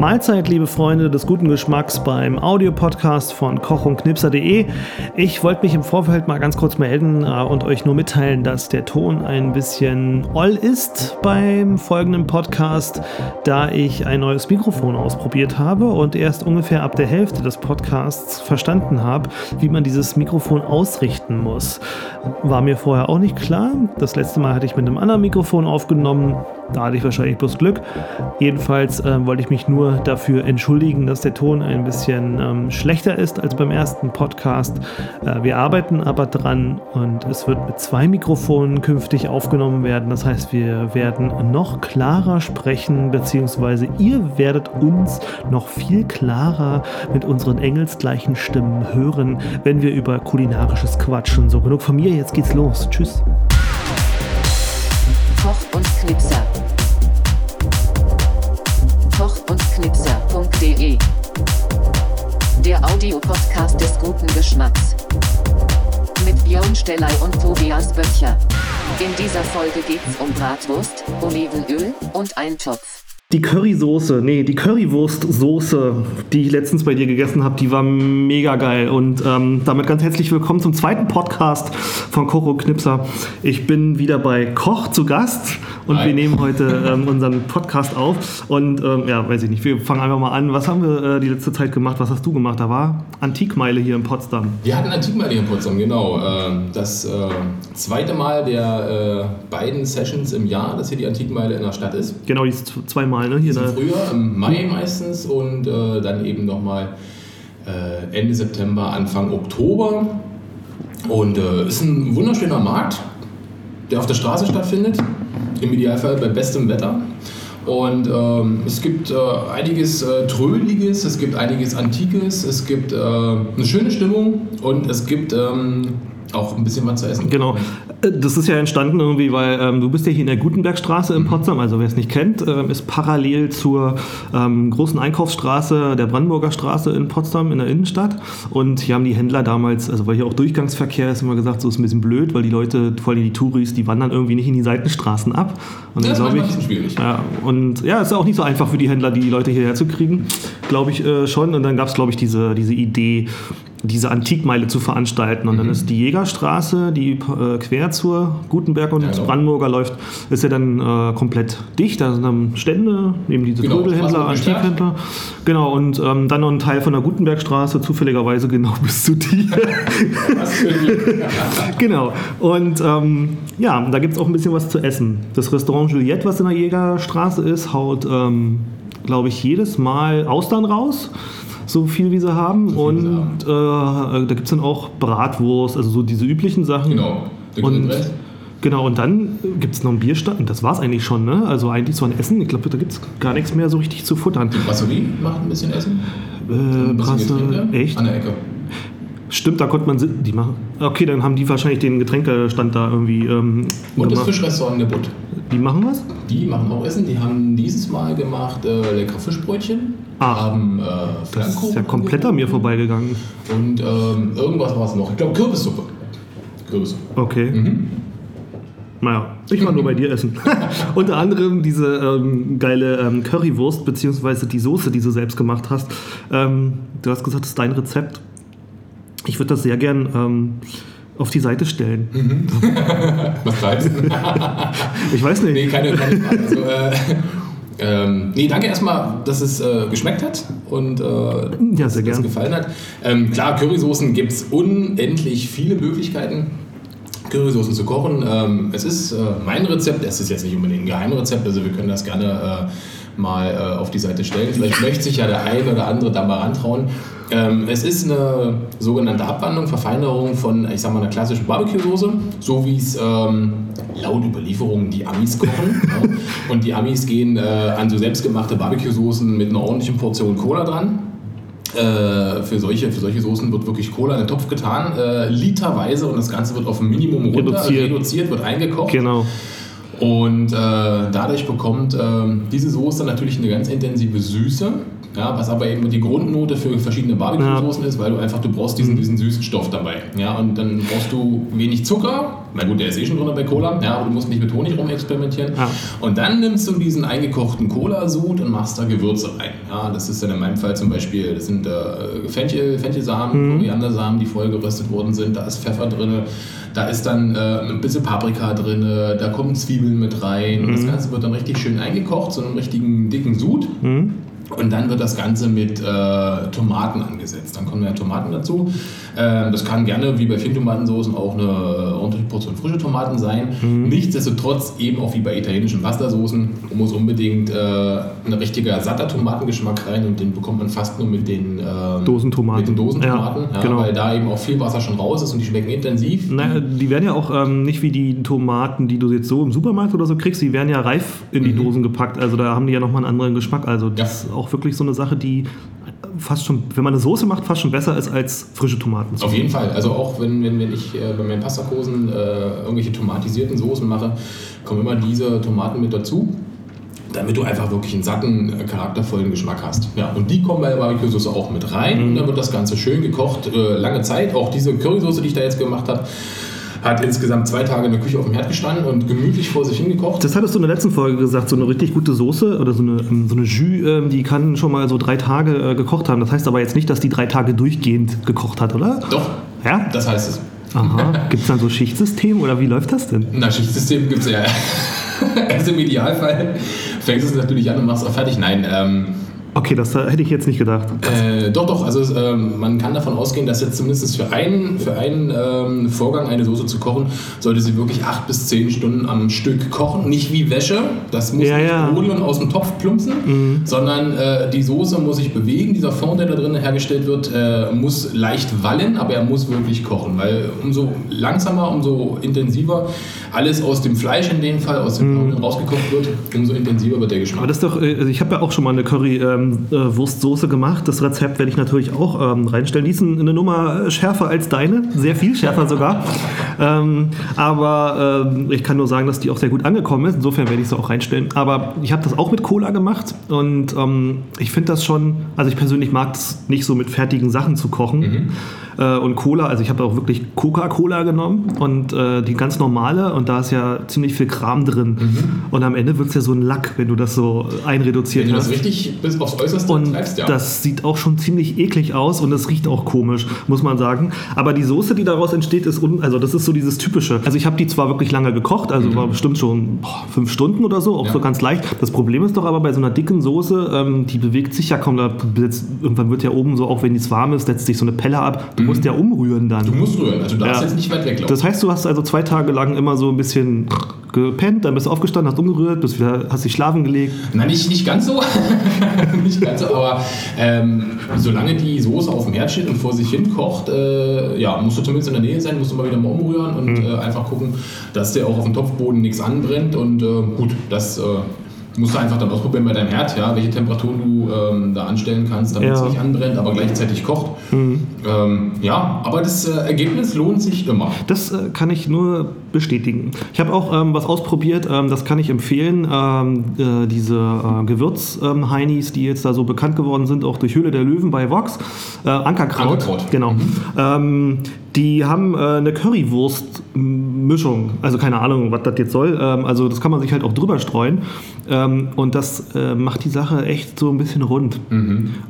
Mahlzeit, liebe Freunde des guten Geschmacks beim Audiopodcast von kochundknipser.de. Ich wollte mich im Vorfeld mal ganz kurz melden äh, und euch nur mitteilen, dass der Ton ein bisschen oll ist beim folgenden Podcast, da ich ein neues Mikrofon ausprobiert habe und erst ungefähr ab der Hälfte des Podcasts verstanden habe, wie man dieses Mikrofon ausrichten muss. War mir vorher auch nicht klar. Das letzte Mal hatte ich mit einem anderen Mikrofon aufgenommen. Da hatte ich wahrscheinlich bloß Glück. Jedenfalls äh, wollte ich mich nur dafür entschuldigen, dass der Ton ein bisschen ähm, schlechter ist als beim ersten Podcast. Äh, wir arbeiten aber dran und es wird mit zwei Mikrofonen künftig aufgenommen werden. Das heißt, wir werden noch klarer sprechen, beziehungsweise ihr werdet uns noch viel klarer mit unseren engelsgleichen Stimmen hören, wenn wir über kulinarisches quatschen. So genug von mir, jetzt geht's los. Tschüss. Koch und Knipser. Koch und Knipser.de Der Audiopodcast des guten Geschmacks. Mit Björn Stellei und Tobias Böttcher. In dieser Folge geht's um Bratwurst, Olivenöl und Eintopf. Die Currysoße, nee, die Currywurstsoße, die ich letztens bei dir gegessen habe, die war mega geil. Und ähm, damit ganz herzlich willkommen zum zweiten Podcast von Koch Knipser. Ich bin wieder bei Koch zu Gast und Hi. wir nehmen heute ähm, unseren Podcast auf. Und ähm, ja, weiß ich nicht, wir fangen einfach mal an. Was haben wir äh, die letzte Zeit gemacht? Was hast du gemacht? Da war Antikmeile hier in Potsdam. Wir hatten Antikmeile hier in Potsdam, genau. Ähm, Das äh, zweite Mal der äh, beiden Sessions im Jahr, dass hier die Antikmeile in der Stadt ist. Genau, die ist z- zweimal, ne? Hier Im Frühjahr, im Mai meistens und äh, dann eben nochmal äh, Ende September, Anfang Oktober. Und äh, ist ein wunderschöner Markt, der auf der Straße stattfindet. Im Idealfall bei bestem Wetter. Und ähm, es gibt äh, einiges äh, Trödeliges, es gibt einiges Antikes, es gibt äh, eine schöne Stimmung und es gibt ähm, auch ein bisschen was zu essen. Genau. Äh, Das ist ja entstanden irgendwie, weil ähm, du bist ja hier in der Gutenbergstraße in Potsdam, also wer es nicht kennt, ähm, ist parallel zur ähm, großen Einkaufsstraße der Brandenburger Straße in Potsdam in der Innenstadt. Und hier haben die Händler damals, also weil hier auch Durchgangsverkehr ist, immer gesagt, so ist ein bisschen blöd, weil die Leute, vor allem die Touris, die wandern irgendwie nicht in die Seitenstraßen ab. Und Das ist glaub manchmal ein bisschen schwierig. ja, und ja, ist ja auch nicht so einfach für die Händler, die Leute hierher zu kriegen, glaube ich äh, schon. Und dann gab es, glaube ich, diese, diese Idee, diese Antikmeile zu veranstalten. Und dann Mhm. ist die Jägerstraße, die äh, quer zur Gutenberg und Ja, genau. Brandenburger läuft, ist ja dann äh, komplett dicht. Da sind dann Stände, neben diese Genau, Trödelhändler. Antikhändler. Genau, und ähm, dann noch ein Teil von der Gutenbergstraße, zufälligerweise genau bis zu dir. Genau. Und ähm, ja, da gibt es auch ein bisschen was zu essen. Das Restaurant Juliette, was in der Jägerstraße ist, haut, ähm, glaube ich, jedes Mal Austern raus. So viel wie sie haben. So wie sie und äh, da gibt es dann auch Bratwurst, also so diese üblichen Sachen. Genau, der Und, genau, und dann gibt es noch einen Bierstand. Und das war es eigentlich schon, ne? Also eigentlich so ein Essen. Ich glaube, da gibt es gar nichts mehr so richtig zu futtern. Die Brasserie macht ein bisschen Essen. Äh, Brasse, echt? An der Ecke. Stimmt, da konnte man die machen. Okay, dann haben die wahrscheinlich den Getränkestand da irgendwie ähm, Und das gemacht. Fischrestaurant der Butt. Die machen was? Die machen auch Essen. Die haben dieses Mal gemacht äh, leckere Fischbrötchen. Ah. haben äh, Das ist ja komplett an mir vorbeigegangen. Und ähm, irgendwas war es noch. Ich glaube Kürbissuppe. Kürbissuppe. Okay. Mhm. Naja, ich war nur bei dir essen. Unter anderem diese ähm, geile ähm, Currywurst, beziehungsweise die Soße, die du selbst gemacht hast. Ähm, du hast gesagt, das ist dein Rezept. Ich würde das sehr gern ähm, auf die Seite stellen. Mhm. Was treibst du? Ich weiß nicht. nee, keine, keine Frage. Also, äh, ähm, nee, danke erstmal, dass es äh, geschmeckt hat und äh, Ja, dass es gefallen hat. Ähm, klar, Currysoßen gibt es unendlich viele Möglichkeiten. Currysoßen zu kochen. Ähm, es ist äh, mein Rezept, es ist jetzt nicht unbedingt ein Geheimrezept, also wir können das gerne äh, mal äh, auf die Seite stellen. Vielleicht möchte sich ja der ein oder andere da mal rantrauen. Ähm, es ist eine sogenannte Abwandlung, Verfeinerung von, ich sag mal, einer klassischen Barbecue-Soße, so wie es ähm, laut Überlieferungen die Amis kochen. ja. Und die Amis gehen äh, an so selbstgemachte Barbecue-Soßen mit einer ordentlichen Portion Cola dran. Äh, für, solche, für solche Soßen wird wirklich Cola in den Topf getan, äh, literweise, und das Ganze wird auf ein Minimum runter Reduziert. reduziert wird eingekocht. Genau. Und äh, dadurch bekommt äh, diese Soße natürlich eine ganz intensive Süße. Ja, was aber eben die Grundnote für verschiedene Barbecue-Soßen ist, weil du einfach, du brauchst diesen, diesen süßen Stoff dabei. Ja, und dann brauchst du wenig Zucker. Na gut, der ist eh schon drin bei Cola, ja, aber du musst nicht mit Honig rumexperimentieren. Ja. Und dann nimmst du diesen eingekochten Cola-Sud und machst da Gewürze rein. Ja, das ist dann in meinem Fall zum Beispiel, das sind äh, Fenchel, Fenchelsamen, Koriandersamen, die vorher geröstet worden sind. Da ist Pfeffer drin, da ist dann äh, ein bisschen Paprika drin, da kommen Zwiebeln mit rein. Und das Ganze wird dann richtig schön eingekocht, so einen richtigen dicken Sud. Und dann wird das Ganze mit äh, Tomaten angesetzt. Dann kommen ja Tomaten dazu. Ähm, das kann gerne, wie bei vielen Tomatensoßen, auch eine äh, ordentliche Portion frische Tomaten sein. Nichtsdestotrotz, eben auch wie bei italienischen Pastasoßen, muss unbedingt äh, ein richtiger satter Tomatengeschmack rein und den bekommt man fast nur mit den ähm, Dosentomaten. Mit den Dosentomaten, Ja, ja, genau. weil da eben auch viel Wasser schon raus ist und die schmecken intensiv. Naja, die werden ja auch ähm, nicht wie die Tomaten, die du jetzt so im Supermarkt oder so kriegst, die werden ja reif in die Dosen gepackt. Also da haben die ja nochmal einen anderen Geschmack. Also das Ja. Auch wirklich so eine Sache, die fast schon, wenn man eine Soße macht, fast schon besser ist als frische Tomaten. Auf jeden Fall. Also auch wenn, wenn, wenn ich äh, bei meinen Pastakosen äh, irgendwelche tomatisierten Soßen mache, kommen immer diese Tomaten mit dazu, damit du einfach wirklich einen satten, äh, charaktervollen Geschmack hast. Ja, und die kommen bei der Barbecue-Soße auch mit rein. Und dann wird das Ganze schön gekocht, äh, lange Zeit. Auch diese Currysoße, die ich da jetzt gemacht habe, hat insgesamt zwei Tage in der Küche auf dem Herd gestanden und gemütlich vor sich hingekocht. Das hattest du in der letzten Folge gesagt, so eine richtig gute Soße oder so eine, ähm, so eine Jus, ähm, die kann schon mal so drei Tage äh, gekocht haben. Das heißt aber jetzt nicht, dass die drei Tage durchgehend gekocht hat, oder? Doch, Ja? das heißt es. Aha. Gibt es dann so Schichtsystem oder wie läuft das denn? Na, Schichtsystem gibt es ja. also im Idealfall fängst du es natürlich an und machst auch fertig. Nein, ähm, Okay, das äh, hätte ich jetzt nicht gedacht. Äh, doch, doch. Also ähm, man kann davon ausgehen, dass jetzt zumindest für einen, für einen ähm, Vorgang eine Soße zu kochen, sollte sie wirklich acht bis zehn Stunden am Stück kochen. Nicht wie Wäsche. Das muss Ja, nicht ja. brodeln aus dem Topf plumpsen, sondern äh, die Soße muss sich bewegen. Dieser Fond, der da drin hergestellt wird, äh, muss leicht wallen, aber er muss wirklich kochen. Weil umso langsamer, umso intensiver alles aus dem Fleisch in dem Fall, aus dem Nudeln rausgekocht wird, umso intensiver wird der Geschmack. Aber das ist doch, äh, also ich habe ja auch schon mal eine Curry-Wurstsoße gemacht. Das Rezept werde ich natürlich auch ähm, reinstellen. Die ist ein- eine Nummer äh, schärfer als deine, sehr viel schärfer sogar. ähm, aber ähm, ich kann nur sagen, dass die auch sehr gut angekommen ist. Insofern werde ich sie auch reinstellen. Aber ich habe das auch mit Cola gemacht und ähm, ich finde das schon, also ich persönlich mag es nicht so mit fertigen Sachen zu kochen. Äh, und Cola, also ich habe auch wirklich Coca-Cola genommen und äh, die ganz normale und da ist ja ziemlich viel Kram drin. Und am Ende wird es ja so ein Lack, wenn du das so einreduziert Wenn du das hast. richtig bis aufs Äußerste Und treibst, ja. das sieht auch schon ziemlich eklig aus und es riecht auch komisch, muss man sagen. Aber die Soße, die daraus entsteht, ist un also das ist so dieses typische. Also ich habe die zwar wirklich lange gekocht, also war bestimmt schon boah, fünf Stunden oder so, auch Mhm. Ja. so ganz leicht. Das Problem ist doch aber bei so einer dicken Soße, ähm, die bewegt sich ja kaum. Da setzt, irgendwann wird ja oben so, auch wenn es warm ist, setzt sich so eine Pelle ab. Du musst ja umrühren dann. Mhm. Du musst rühren, also du darfst Ja. jetzt nicht weit weglaufen. Das heißt, du hast also zwei Tage lang immer so ein bisschen gepennt, dann bist du aufgestanden, hast umgerührt, bist wieder, hast dich schlafen gelegt. Na, nicht, nicht ganz so. nicht ganz so, aber ähm, solange die Soße auf dem Herd steht und vor sich hin kocht, äh, ja, musst du zumindest in der Nähe sein, musst du mal wieder mal umrühren und Mhm. äh, einfach gucken, dass dir auch auf dem Topfboden nichts anbrennt. Und äh, gut, das äh, musst du einfach dann ausprobieren bei deinem Herd, ja, welche Temperaturen du ähm, da anstellen kannst, damit es Ja. Mhm. nicht anbrennt, aber gleichzeitig kocht. Ähm, ja, aber das äh, Ergebnis lohnt sich immer. Das äh, kann ich nur bestätigen. Ich habe auch ähm, was ausprobiert, ähm, das kann ich empfehlen. Ähm, äh, diese äh, Gewürz-Heinis, die jetzt da so bekannt geworden sind, auch durch Höhle der Löwen bei Vox. Äh, Ankerkraut. Ankerkraut. Genau. Ähm, die haben äh, eine Currywurst-Mischung. Also keine Ahnung, was das jetzt soll. Ähm, also das kann man sich halt auch drüber streuen. Ähm, und das äh, macht die Sache echt so ein bisschen rund.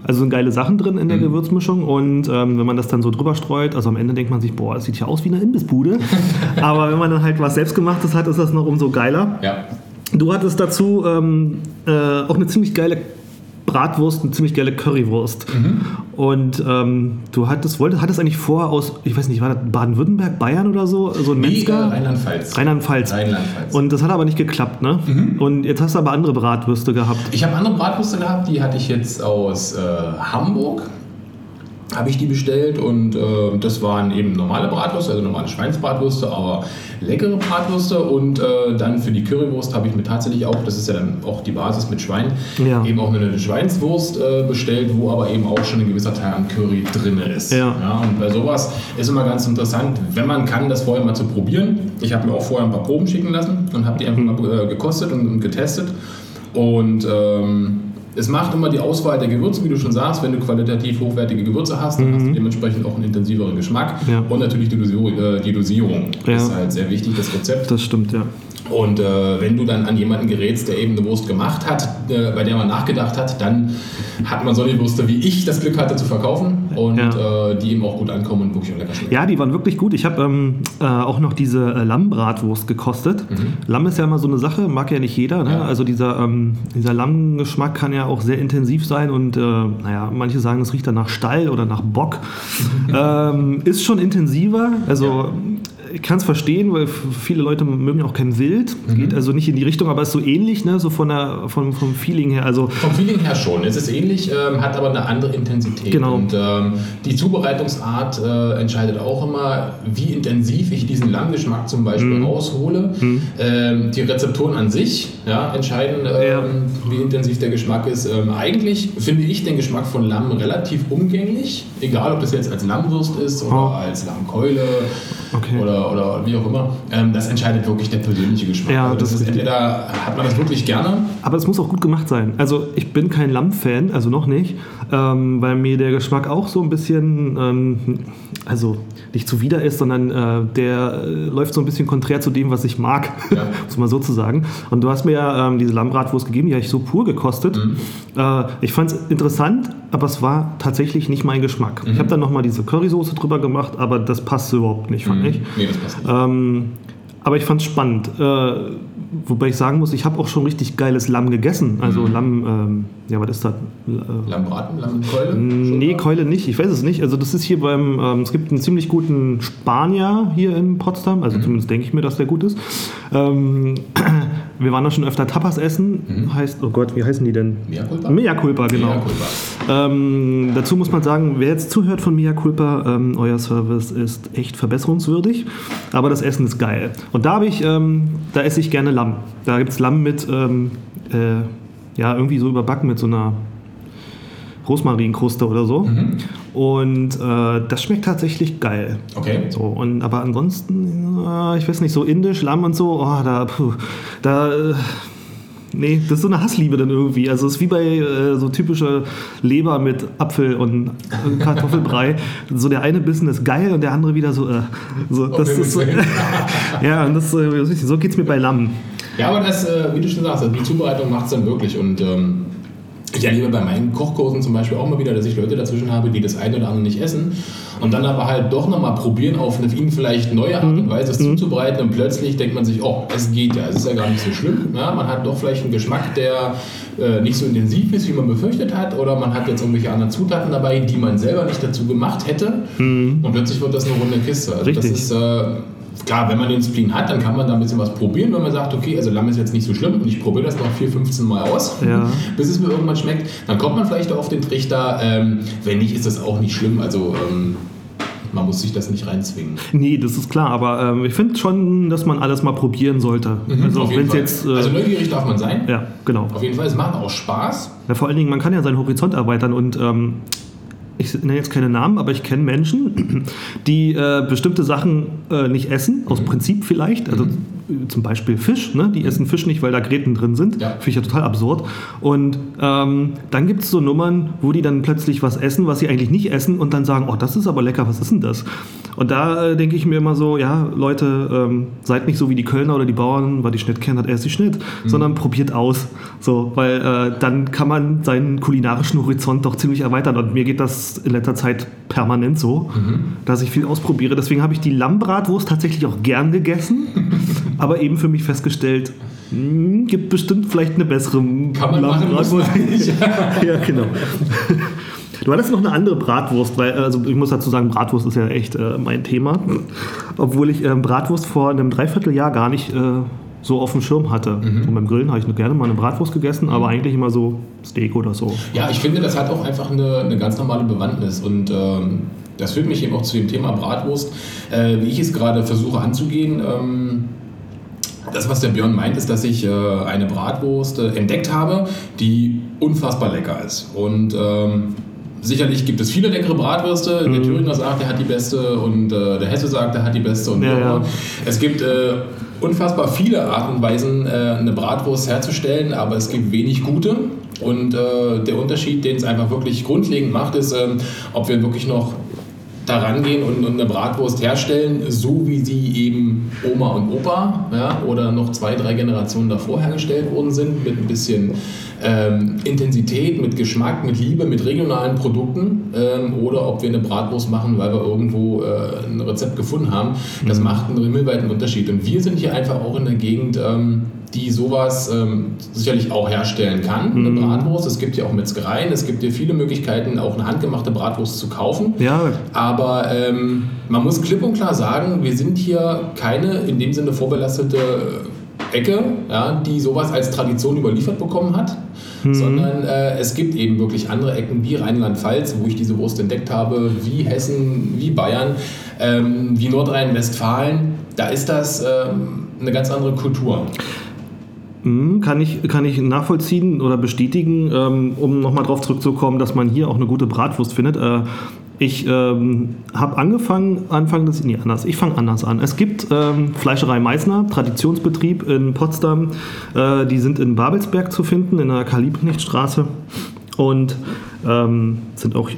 Also sind geile Sachen drin in der Gewürzmischung. Und ähm, wenn man das dann so drüber streut, also am Ende denkt man sich, boah, das sieht ja aus wie eine Imbissbude. Aber wenn man dann halt was Selbstgemachtes hat, ist das noch umso geiler. Ja. Du hattest dazu ähm, äh, auch eine ziemlich geile Bratwurst, eine ziemlich geile Currywurst. Und ähm, du hattest, wolltest, hattest eigentlich vor aus, ich weiß nicht, war das Baden-Württemberg, Bayern oder so? So ein Nee, äh, Metzger? Rheinland-Pfalz. Rheinland-Pfalz. Rheinland-Pfalz. Und das hat aber nicht geklappt, ne? Und jetzt hast du aber andere Bratwürste gehabt. Ich habe andere Bratwürste gehabt, die hatte ich jetzt aus äh, Hamburg. Habe ich die bestellt und äh, das waren eben normale Bratwürste, also normale Schweinsbratwürste, aber leckere Bratwürste. Und äh, dann für die Currywurst habe ich mir tatsächlich auch, das ist ja dann auch die Basis mit Schwein, Ja. eben auch eine Schweinswurst äh, bestellt, wo aber eben auch schon ein gewisser Teil an Curry drin ist. Ja. und bei sowas ist immer ganz interessant, wenn man kann, das vorher mal zu probieren. Ich habe mir auch vorher ein paar Proben schicken lassen und habe die einfach mal äh, gekostet und, und getestet. Und ähm, es macht immer die Auswahl der Gewürze, wie du schon sagst. Wenn du qualitativ hochwertige Gewürze hast, dann hast du dementsprechend auch einen intensiveren Geschmack. Mhm. Ja. Und natürlich die Dosierung, äh, die Dosierung Ja. ist halt sehr wichtig, das Rezept. Das stimmt, ja. Und äh, wenn du dann an jemanden gerätst, der eben eine Wurst gemacht hat, äh, bei der man nachgedacht hat, dann hat man solche Würste wie ich das Glück hatte zu verkaufen und Ja. äh, die eben auch gut ankommen und wirklich auch lecker schmecken. Ja, die waren wirklich gut. Ich habe ähm, äh, auch noch diese äh, Lammbratwurst gekostet. Lamm ist ja immer so eine Sache, mag ja nicht jeder. Ne? Ja. Also dieser, ähm, dieser Lammgeschmack kann ja auch sehr intensiv sein und äh, naja, manche sagen, es riecht dann nach Stall oder nach Bock. ähm, ist schon intensiver. Also ich kann es verstehen, weil viele Leute mögen auch kein Wild. Geht also nicht in die Richtung, aber ist so ähnlich, ne? so von der, vom, vom Feeling her. Also Vom Feeling her schon. Es ist ähnlich, ähm, hat aber eine andere Intensität. Genau. Und ähm, die Zubereitungsart äh, entscheidet auch immer, wie intensiv ich diesen Lammgeschmack zum Beispiel Mhm. raushole. Ähm, die Rezeptoren an sich ja, entscheiden, ähm, Ja. wie intensiv der Geschmack ist. Ähm, eigentlich finde ich den Geschmack von Lamm relativ umgänglich. Egal, ob das jetzt als Lammwurst ist oder Oh. als Lammkeule Okay. oder, oder wie auch immer. Ähm, das entscheidet wirklich der persönliche Geschmack. Ja, also das, das ist entweder hat man das wirklich gerne Aber es muss auch gut gemacht sein. Also ich bin kein Lamm-Fan, also noch nicht, ähm, weil mir der Geschmack auch so ein bisschen, ähm, also nicht zuwider ist, sondern äh, der äh, läuft so ein bisschen konträr zu dem, was ich mag, Ja. muss man so zu sagen. Und du hast mir ja ähm, diese Lammbratwurst gegeben, die habe ich so pur gekostet. Äh, ich fand es interessant, aber es war tatsächlich nicht mein Geschmack. Ich habe dann nochmal diese Currysoße drüber gemacht, aber das passte überhaupt nicht, fand ich. Nee, das passt. Ähm, aber ich fand es spannend. Äh, wobei ich sagen muss, ich habe auch schon richtig geiles Lamm gegessen. Also Lamm, ähm, ja, was ist das? Äh, Lammbraten, Lammkeule? nee, Keule nicht. Ich weiß es nicht. Also das ist hier beim, ähm, es gibt einen ziemlich guten Spanier hier in Potsdam. Also zumindest denke ich mir, dass der gut ist. Ähm, wir waren da schon öfter Tapas essen. Heißt, oh Gott, wie heißen die denn? Mea culpa? Mea culpa, genau. Mea culpa. Ähm, dazu muss man sagen, wer jetzt zuhört von Mia Culpa, ähm, euer Service ist echt verbesserungswürdig, aber das Essen ist geil. Und da habe ich, ähm, da esse ich gerne Lamm. Da gibt es Lamm mit, ähm, äh, ja, irgendwie so überbacken mit so einer Rosmarinkruste oder so. Und äh, das schmeckt tatsächlich geil. Okay. So, und, aber ansonsten, äh, ich weiß nicht, so indisch, Lamm und so, oh, da, puh, da, äh, nee, das ist so eine Hassliebe dann irgendwie. Also es ist wie bei äh, so typische Leber mit Apfel und äh, Kartoffelbrei. so der eine Bissen ist geil und der andere wieder so, äh, so das Okay, ist so, ja, und das, so geht's mir bei Lamm. Ja, aber das, äh, wie du schon sagst, also die Zubereitung macht es dann wirklich. Und ähm, ich erlebe bei meinen Kochkursen zum Beispiel auch mal wieder, dass ich Leute dazwischen habe, die das eine oder andere nicht essen und dann aber halt doch nochmal probieren, auf eine ihnen vielleicht neue Art und Weise es zuzubereiten und plötzlich denkt man sich, oh, es geht ja, es ist ja gar nicht so schlimm. Ja, man hat doch vielleicht einen Geschmack, der äh, nicht so intensiv ist, wie man befürchtet hat oder man hat jetzt irgendwelche anderen Zutaten dabei, die man selber nicht dazu gemacht hätte und plötzlich wird das eine runde Kiste. Also Richtig. das ist äh, Klar, wenn man den Spleen hat, dann kann man da ein bisschen was probieren, wenn man sagt, okay, also Lamm ist jetzt nicht so schlimm und ich probiere das noch 4, 15 Mal aus, Ja. bis es mir irgendwann schmeckt. Dann kommt man vielleicht auf den Trichter. Ähm, wenn nicht, ist das auch nicht schlimm. Also ähm, man muss sich das nicht reinzwingen. Nee, das ist klar, aber ähm, ich finde schon, dass man alles mal probieren sollte. also Auf wenn jeden es Fall. jetzt, äh, also neugierig darf man sein. ja, genau. Auf jeden Fall, es macht auch Spaß. Ja, vor allen Dingen, man kann ja seinen Horizont erweitern und ähm, ich nenne jetzt keine Namen, aber ich kenne Menschen, die äh, bestimmte Sachen äh, nicht essen, aus Prinzip vielleicht. Also äh, zum Beispiel Fisch, ne? die essen Fisch nicht, weil da Gräten drin sind. Ja. Finde ich ja total absurd. Und ähm, dann gibt es so Nummern, wo die dann plötzlich was essen, was sie eigentlich nicht essen und dann sagen, oh, das ist aber lecker, was ist denn das? Und da äh, denke ich mir immer so, ja, Leute, ähm, seid nicht so wie die Kölner oder die Bauern, weil die Schnitt kennen, hat er sie Schnitt, sondern probiert aus. So, weil äh, dann kann man seinen kulinarischen Horizont doch ziemlich erweitern. Und mir geht das in letzter Zeit permanent so, dass ich viel ausprobiere. Deswegen habe ich die Lammbratwurst tatsächlich auch gern gegessen, aber eben für mich festgestellt, hm, gibt bestimmt vielleicht eine bessere Kann man machen, muss man nicht. ja, genau. Du hattest noch eine andere Bratwurst, weil, also ich muss dazu sagen, Bratwurst ist ja echt äh, mein Thema. Obwohl ich ähm, Bratwurst vor einem Dreivierteljahr gar nicht äh, so auf dem Schirm hatte. Und beim Grillen habe ich nur gerne mal eine Bratwurst gegessen, aber eigentlich immer so Steak oder so. Ja, ich finde, das hat auch einfach eine, eine ganz normale Bewandtnis und ähm, das führt mich eben auch zu dem Thema Bratwurst, äh, wie ich es gerade versuche anzugehen. Ähm, das, was der Björn meint, ist, dass ich äh, eine Bratwurst äh, entdeckt habe, die unfassbar lecker ist. Und ähm, sicherlich gibt es viele leckere Bratwürste. Der Thüringer sagt, er hat die beste und äh, der Hesse sagt, er hat die beste. Und Ja, ja. Es gibt äh, unfassbar viele Arten und Weisen, äh, eine Bratwurst herzustellen, aber es gibt wenig gute. Und äh, der Unterschied, den es einfach wirklich grundlegend macht, ist, ähm, ob wir wirklich noch da rangehen und, und, eine Bratwurst herstellen, so wie sie eben Oma und Opa ja, oder noch zwei, drei Generationen davor hergestellt worden sind, mit ein bisschen ähm, Intensität, mit Geschmack, mit Liebe, mit regionalen Produkten ähm, oder ob wir eine Bratwurst machen, weil wir irgendwo äh, ein Rezept gefunden haben. Das mhm. macht einen himmelweiten Unterschied. Und wir sind hier einfach auch in der Gegend, ähm, die sowas ähm, sicherlich auch herstellen kann, eine mhm. Bratwurst. Es gibt ja auch Metzgereien, es gibt ja viele Möglichkeiten, auch eine handgemachte Bratwurst zu kaufen. Ja. Aber ähm, man muss klipp und klar sagen, wir sind hier keine in dem Sinne vorbelastete Ecke, ja, die sowas als Tradition überliefert bekommen hat, mhm. sondern äh, es gibt eben wirklich andere Ecken wie Rheinland-Pfalz, wo ich diese Wurst entdeckt habe, wie Hessen, wie Bayern, ähm, wie Nordrhein-Westfalen. Da ist das ähm, eine ganz andere Kultur. Mhm, kann ich, kann ich nachvollziehen oder bestätigen, ähm, um nochmal darauf zurückzukommen, dass man hier auch eine gute Bratwurst findet. Äh, ich ähm, habe angefangen, Anfang des, nee, anders, ich fange anders an. Es gibt ähm, Fleischerei Meißner, Traditionsbetrieb in Potsdam. Äh, die sind in Babelsberg zu finden, in der Karl-Liebknecht-Straße. Und ähm, sind auch äh,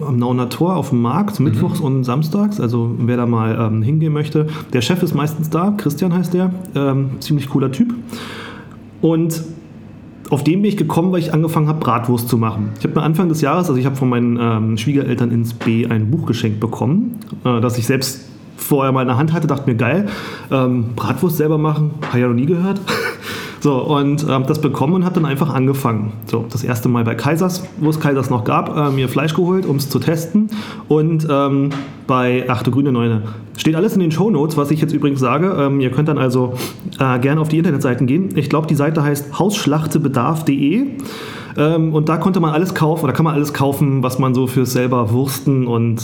am Nauner Tor auf dem Markt, mhm. mittwochs und samstags. Also wer da mal ähm, hingehen möchte. Der Chef ist meistens da, Christian heißt der. Ähm, ziemlich cooler Typ. Und auf dem bin ich gekommen, weil ich angefangen habe, Bratwurst zu machen. Ich habe mir Anfang des Jahres, also ich habe von meinen ähm, Schwiegereltern ins B ein Buch geschenkt bekommen, äh, das ich selbst vorher mal in der Hand hatte, dachte mir, geil, ähm, Bratwurst selber machen, habe ich ja noch nie gehört. So, und ähm, das bekommen und habe dann einfach angefangen. So, das erste Mal bei Kaisers, wo es Kaisers noch gab, äh, mir Fleisch geholt, um es zu testen. Und ähm, bei Achte Grüne Neune. Steht alles in den Show Notes, was ich jetzt übrigens sage. Ähm, ihr könnt dann also äh, gerne auf die Internetseiten gehen. Ich glaube, die Seite heißt hausschlachtebedarf.de. Ähm, und da konnte man alles kaufen, oder kann man alles kaufen, was man so für selber Wursten und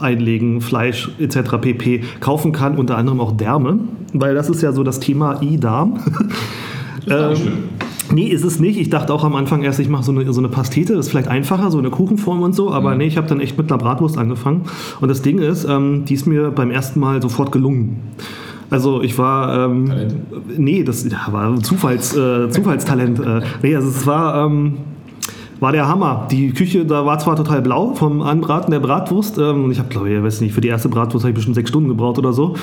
Einlegen, Fleisch etc. pp. kaufen kann, unter anderem auch Därme, weil das ist ja so das Thema I-Darm. Ähm, nee, ist es nicht. Ich dachte auch am Anfang erst, ich mache so eine, so eine Pastete, das ist vielleicht einfacher, so eine Kuchenform und so, aber mhm. nee, ich habe dann echt mit einer Bratwurst angefangen. Und das Ding ist, ähm, die ist mir beim ersten Mal sofort gelungen. Also ich war, ähm, nee, das ja, war Zufalls, äh, Zufallstalent. Äh, nee, also es war, ähm, war der Hammer. Die Küche, da war zwar total blau vom Anbraten der Bratwurst. Ähm, und ich habe, glaube ich, weiß nicht, für die erste Bratwurst habe ich bestimmt sechs Stunden gebraucht oder so.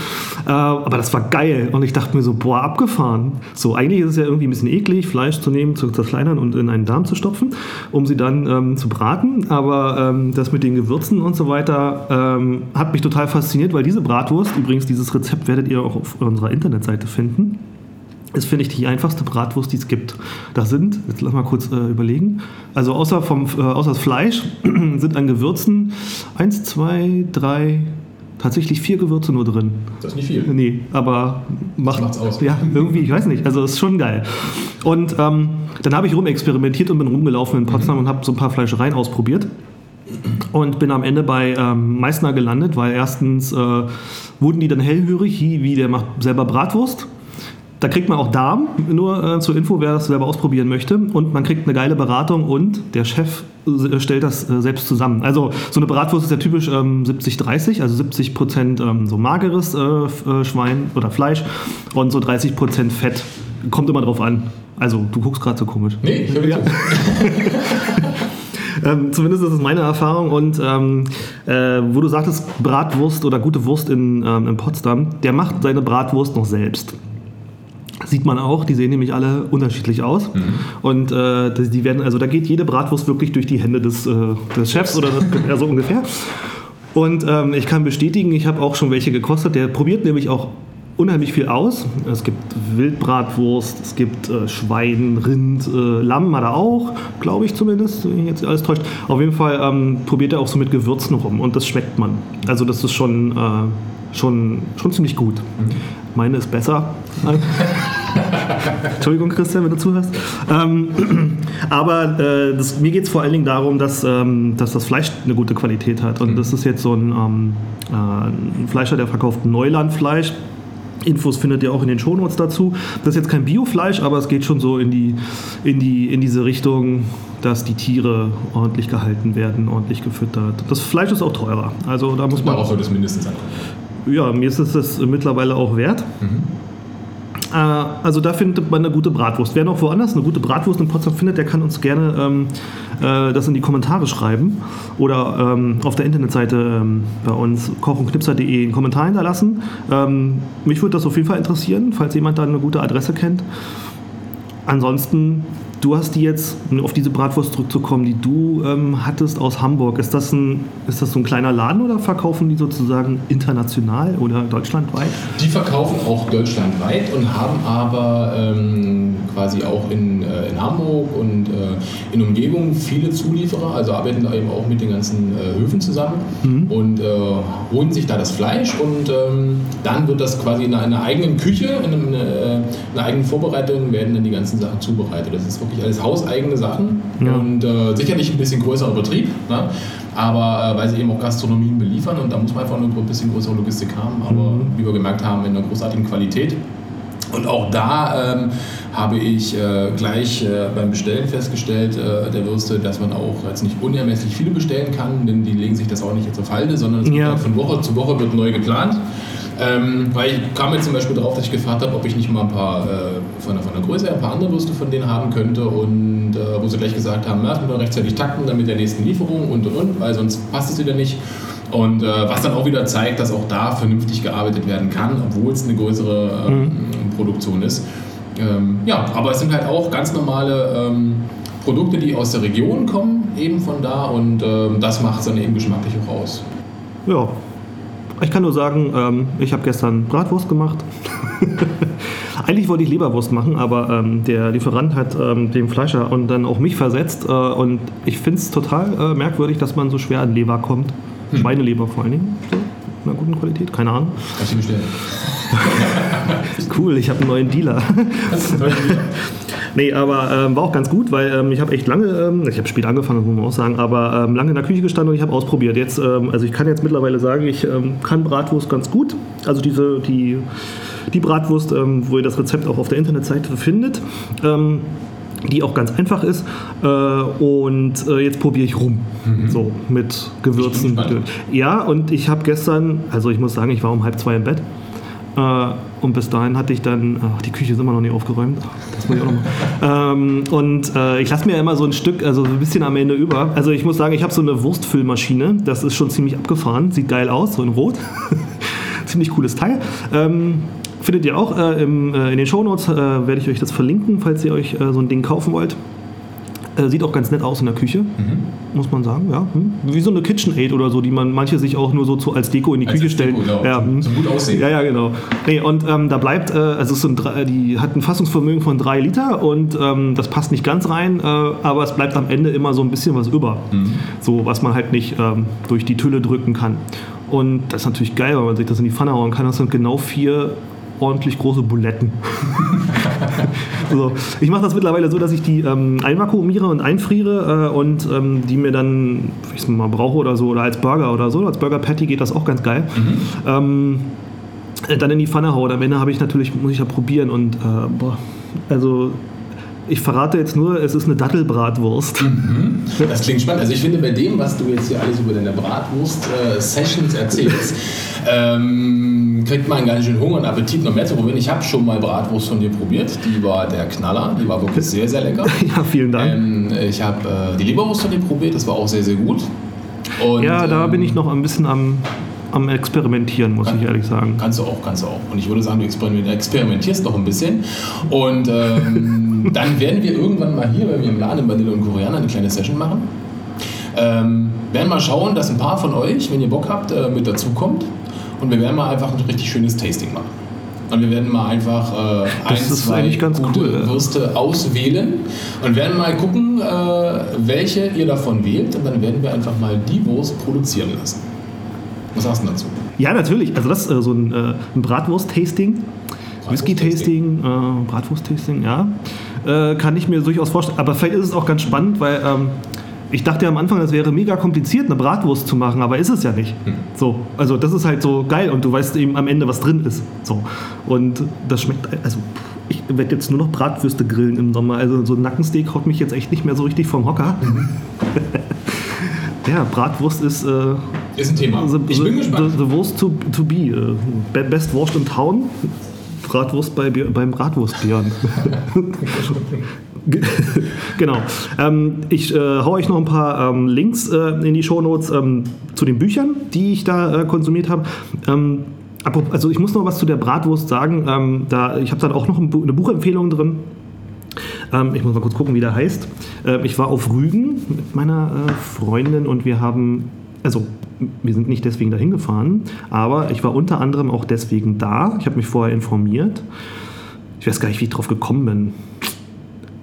Äh, aber das war geil. Und ich dachte mir so, boah, abgefahren. So, eigentlich ist es ja irgendwie ein bisschen eklig, Fleisch zu nehmen, zu zerkleinern und in einen Darm zu stopfen, um sie dann ähm, zu braten. Aber ähm, das mit den Gewürzen und so weiter ähm, hat mich total fasziniert, weil diese Bratwurst, übrigens dieses Rezept werdet ihr auch auf unserer Internetseite finden, ist, finde ich, die einfachste Bratwurst, die es gibt. Da sind, jetzt lass mal kurz äh, überlegen, also außer, vom, äh, außer das Fleisch sind an Gewürzen eins, zwei, drei, tatsächlich vier Gewürze nur drin. Das ist nicht viel. Nee, aber macht, macht's aus. Ja, irgendwie, ich weiß nicht. Also ist schon geil. Und ähm, dann habe ich rumexperimentiert und bin rumgelaufen in Potsdam mhm. und habe so ein paar Fleischereien ausprobiert. Und bin am Ende bei ähm, Meißner gelandet, weil erstens äh, wurden die dann hellhörig, wie der macht selber Bratwurst. Da kriegt man auch Darm, nur äh, zur Info, wer das selber ausprobieren möchte. Und man kriegt eine geile Beratung und der Chef äh, stellt das äh, selbst zusammen. Also so eine Bratwurst ist ja typisch ähm, 70-30, also 70 Prozent ähm, so mageres äh, äh, Schwein oder Fleisch und so 30 Prozent Fett. Kommt immer drauf an. Also du guckst gerade so komisch. Nee, ich höre ja. Ähm, zumindest ist es meine Erfahrung. Und ähm, äh, wo du sagtest, Bratwurst oder gute Wurst in, ähm, in Potsdam, der macht seine Bratwurst noch selbst. Sieht man auch, die sehen nämlich alle unterschiedlich aus. Mhm. Und äh, die werden, also da geht jede Bratwurst wirklich durch die Hände des, äh, des Chefs oder das, so ungefähr. Und ähm, ich kann bestätigen, ich habe auch schon welche gekostet. Der probiert nämlich auch unheimlich viel aus. Es gibt Wildbratwurst, es gibt äh, Schwein, Rind, äh, Lamm hat er auch, glaube ich zumindest, wenn ich jetzt alles täuscht. Auf jeden Fall ähm, probiert er auch so mit Gewürzen rum und das schmeckt man. Also das ist schon, äh, schon, schon ziemlich gut. Mhm. Meine ist besser. Entschuldigung, Christian, wenn du zuhörst. Ähm, aber äh, das, mir geht es vor allen Dingen darum, dass, ähm, dass das Fleisch eine gute Qualität hat. Und mhm. das ist jetzt so ein, ähm, äh, ein Fleischer, der verkauft Neulandfleisch. Infos findet ihr auch in den Shownotes dazu. Das ist jetzt kein Biofleisch, aber es geht schon so in, die, in, die, in diese Richtung, dass die Tiere ordentlich gehalten werden, ordentlich gefüttert. Das Fleisch ist auch teurer. Also da muss man. Darauf sollte es mindestens sein ja, mir ist es das mittlerweile auch wert. Mhm. Äh, also da findet man eine gute Bratwurst. Wer noch woanders eine gute Bratwurst in Potsdam findet, der kann uns gerne ähm, äh, das in die Kommentare schreiben oder ähm, auf der Internetseite ähm, bei uns kochundknipser.de einen Kommentar hinterlassen. Ähm, mich würde das auf jeden Fall interessieren, falls jemand da eine gute Adresse kennt. Ansonsten Du hast die jetzt, um auf diese Bratwurst zurückzukommen, die du ähm, hattest aus Hamburg. Ist das, ein, ist das so ein kleiner Laden oder verkaufen die sozusagen international oder deutschlandweit? Die verkaufen auch deutschlandweit und haben aber ähm, quasi auch in, äh, in Hamburg und äh, in Umgebung viele Zulieferer, also arbeiten da eben auch mit den ganzen äh, Höfen zusammen mhm. und äh, holen sich da das Fleisch und ähm, dann wird das quasi in einer eigenen Küche, in, einem, äh, in einer eigenen Vorbereitung werden dann die ganzen Sachen zubereitet. Das ist wirklich alles hauseigene Sachen ja. und äh, sicherlich ein bisschen größerer Betrieb, ne? aber äh, weil sie eben auch Gastronomien beliefern und da muss man einfach nur ein bisschen größere Logistik haben, aber mhm. wie wir gemerkt haben, in einer großartigen Qualität. Und auch da ähm, habe ich äh, gleich äh, beim Bestellen festgestellt, äh, der Würste, dass man auch jetzt nicht unermesslich viele bestellen kann, denn die legen sich das auch nicht jetzt auf Halde, sondern ja. halt von Woche zu Woche wird neu geplant. Ähm, weil ich kam jetzt zum Beispiel darauf, dass ich gefragt habe, ob ich nicht mal ein paar äh, von, der, von der Größe ein paar andere Würste von denen haben könnte und äh, wo sie gleich gesagt haben, na, muss man rechtzeitig takten, dann mit der nächsten Lieferung und und und, weil sonst passt es wieder nicht. Und äh, was dann auch wieder zeigt, dass auch da vernünftig gearbeitet werden kann, obwohl es eine größere ähm, mhm. Produktion ist. Ähm, ja, aber es sind halt auch ganz normale ähm, Produkte, die aus der Region kommen, eben von da und ähm, das macht es dann eben geschmacklich auch aus. Ja, ich kann nur sagen, ähm, ich habe gestern Bratwurst gemacht. Eigentlich wollte ich Leberwurst machen, aber ähm, der Lieferant hat ähm, den Fleischer und dann auch mich versetzt. Äh, und ich finde es total äh, merkwürdig, dass man so schwer an Leber kommt. Hm. Schweineleber vor allen Dingen. So, in einer guten Qualität, keine Ahnung. Kannst du bestellen. cool, ich habe einen neuen Dealer. Nee, aber ähm, war auch ganz gut, weil ähm, ich habe echt lange, ähm, ich habe spät angefangen, muss man auch sagen, aber ähm, lange in der Küche gestanden und ich habe ausprobiert. Jetzt, ähm, also ich kann jetzt mittlerweile sagen, ich ähm, kann Bratwurst ganz gut. Also diese, die, die Bratwurst, wo ihr das Rezept auch auf der Internetseite findet die auch ganz einfach ist. Äh, und äh, jetzt probiere ich rum. Mhm. So mit Gewürzen. Ja, und ich habe gestern, also ich muss sagen, ich war um halb zwei im Bett. Äh, und bis dahin hatte ich dann, ach, die Küche ist immer noch nicht aufgeräumt. Das muss ich auch noch ähm, und äh, ich lasse mir immer so ein Stück, also ein bisschen am Ende über. Also ich muss sagen, ich habe so eine Wurstfüllmaschine. Das ist schon ziemlich abgefahren. Sieht geil aus, so in Rot. ziemlich cooles Teil. Ähm, findet ihr auch äh, im, äh, in den Shownotes, äh, werde ich euch das verlinken, falls ihr euch äh, so ein Ding kaufen wollt. Äh, sieht auch ganz nett aus in der Küche, mhm. muss man sagen. Ja. Hm. Wie so eine KitchenAid oder so, die man manche sich auch nur so zu, als Deko in die als Küche stellen. Deko, genau. ja, hm. so gut aussehen. Ja, ja, genau. Nee, und ähm, da bleibt, äh, also es sind, die hat ein Fassungsvermögen von drei Liter und ähm, das passt nicht ganz rein, äh, aber es bleibt am Ende immer so ein bisschen was über. Mhm. So, was man halt nicht ähm, durch die Tülle drücken kann. Und das ist natürlich geil, weil man sich das in die Pfanne hauen kann. Das sind genau vier ordentlich große Buletten. so. Ich mache das mittlerweile so, dass ich die ähm, einvakuumiere und einfriere äh, und ähm, die mir dann, wenn ich es mal brauche oder so, oder als Burger oder so, als Burger Patty geht das auch ganz geil. Mhm. Ähm, äh, dann in die Pfanne haue. Am Ende habe ich natürlich, muss ich ja probieren und äh, boah, also ich verrate jetzt nur, es ist eine Dattelbratwurst. Mhm. Das klingt spannend. Also ich finde, bei dem, was du jetzt hier alles über deine Bratwurst-Sessions äh, erzählst, ähm, kriegt man ganz schön Hunger und Appetit noch mehr zu probieren. Ich habe schon mal Bratwurst von dir probiert. Die war der Knaller. Die war wirklich sehr, sehr lecker. ja, vielen Dank. Ähm, ich habe äh, die Leberwurst von dir probiert. Das war auch sehr, sehr gut. Und, ja, da ähm, bin ich noch ein bisschen am am Experimentieren, muss kann, ich ehrlich sagen. Kannst du auch, kannst du auch. Und ich würde sagen, du experimentierst noch ein bisschen. Und ähm, dann werden wir irgendwann mal hier, wenn wir im Laden in Vanille und Koreaner eine kleine Session machen. Ähm, werden mal schauen, dass ein paar von euch, wenn ihr Bock habt, äh, mit dazukommt. Und wir werden mal einfach ein richtig schönes Tasting machen. Und wir werden mal einfach äh, ein, zwei gute cool, Würste auswählen und werden mal gucken, äh, welche ihr davon wählt. Und dann werden wir einfach mal die Wurst produzieren lassen. Was sagst du dazu? Ja, natürlich. Also das ist äh, so ein, äh, ein Bratwurst-Tasting. Whisky-Tasting, äh, Bratwurst-Tasting, ja. Äh, kann ich mir durchaus vorstellen. Aber vielleicht ist es auch ganz spannend, weil ähm, ich dachte ja am Anfang, das wäre mega kompliziert, eine Bratwurst zu machen, aber ist es ja nicht. Hm. So, also das ist halt so geil und du weißt eben am Ende, was drin ist. So. Und das schmeckt, also ich werde jetzt nur noch Bratwürste grillen im Sommer. Also so ein Nackensteak haut mich jetzt echt nicht mehr so richtig vom Hocker. Mhm. ja, Bratwurst ist. Äh, ist ein Thema. The, ich bin gespannt. The, the Wurst to, to be. Uh, best Wurst in Town. Bratwurst bei, beim Bratwurstbjörn. genau. Ähm, ich äh, hau euch noch ein paar ähm, Links äh, in die Shownotes ähm, zu den Büchern, die ich da äh, konsumiert habe. Ähm, also ich muss noch was zu der Bratwurst sagen. Ähm, da, ich habe dann auch noch ein Bu eine Buchempfehlung drin. Ähm, ich muss mal kurz gucken, wie der heißt. Ähm, ich war auf Rügen mit meiner äh, Freundin und wir haben, also wir sind nicht deswegen dahin gefahren, aber ich war unter anderem auch deswegen da. Ich habe mich vorher informiert. Ich weiß gar nicht, wie ich drauf gekommen bin.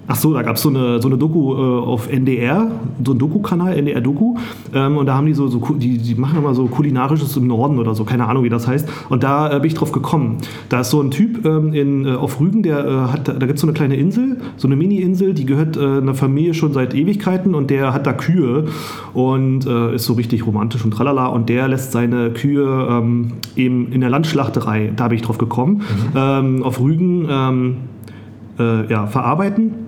Ach so, da gab es so eine, so eine Doku äh, auf NDR, so ein Doku-Kanal, NDR-Doku. Ähm, und da haben die so, so die, die machen immer so kulinarisches im Norden oder so, keine Ahnung, wie das heißt. Und da äh, bin ich drauf gekommen. Da ist so ein Typ ähm, in, äh, auf Rügen, der äh, hat, da gibt es so eine kleine Insel, so eine Mini-Insel, die gehört äh, einer Familie schon seit Ewigkeiten und der hat da Kühe und äh, ist so richtig romantisch und tralala. Und der lässt seine Kühe ähm, eben in der Landschlachterei, da bin ich drauf gekommen, ähm, auf Rügen ähm, äh, ja, verarbeiten.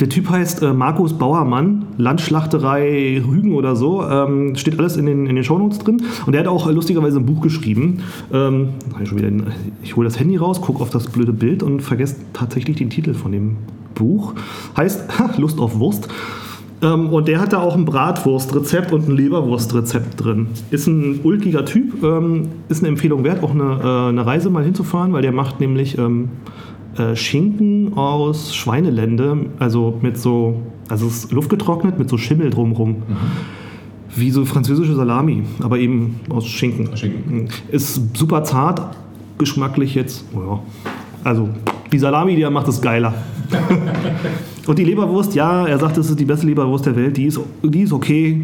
Der Typ heißt äh, Markus Bauermann, Landschlachterei Rügen oder so. Ähm, steht alles in den, in den Shownotes drin. Und der hat auch äh, lustigerweise ein Buch geschrieben. Ähm, ich ich hole das Handy raus, gucke auf das blöde Bild und vergesse tatsächlich den Titel von dem Buch. Heißt ha, Lust auf Wurst. Ähm, und der hat da auch ein Bratwurstrezept und ein Leberwurstrezept drin. Ist ein ulkiger Typ, ähm, ist eine Empfehlung wert, auch eine, äh, eine Reise mal hinzufahren, weil der macht nämlich ähm, äh, Schinken aus Schweinelende, also mit so, also es ist luftgetrocknet mit so Schimmel drumrum. Wie so französische Salami, aber eben aus Schinken. Schinken. Ist super zart, geschmacklich jetzt, oh ja. Also die Salami, die er macht, ist geiler. Und die Leberwurst, ja, er sagt, es ist die beste Leberwurst der Welt, die ist, die ist okay.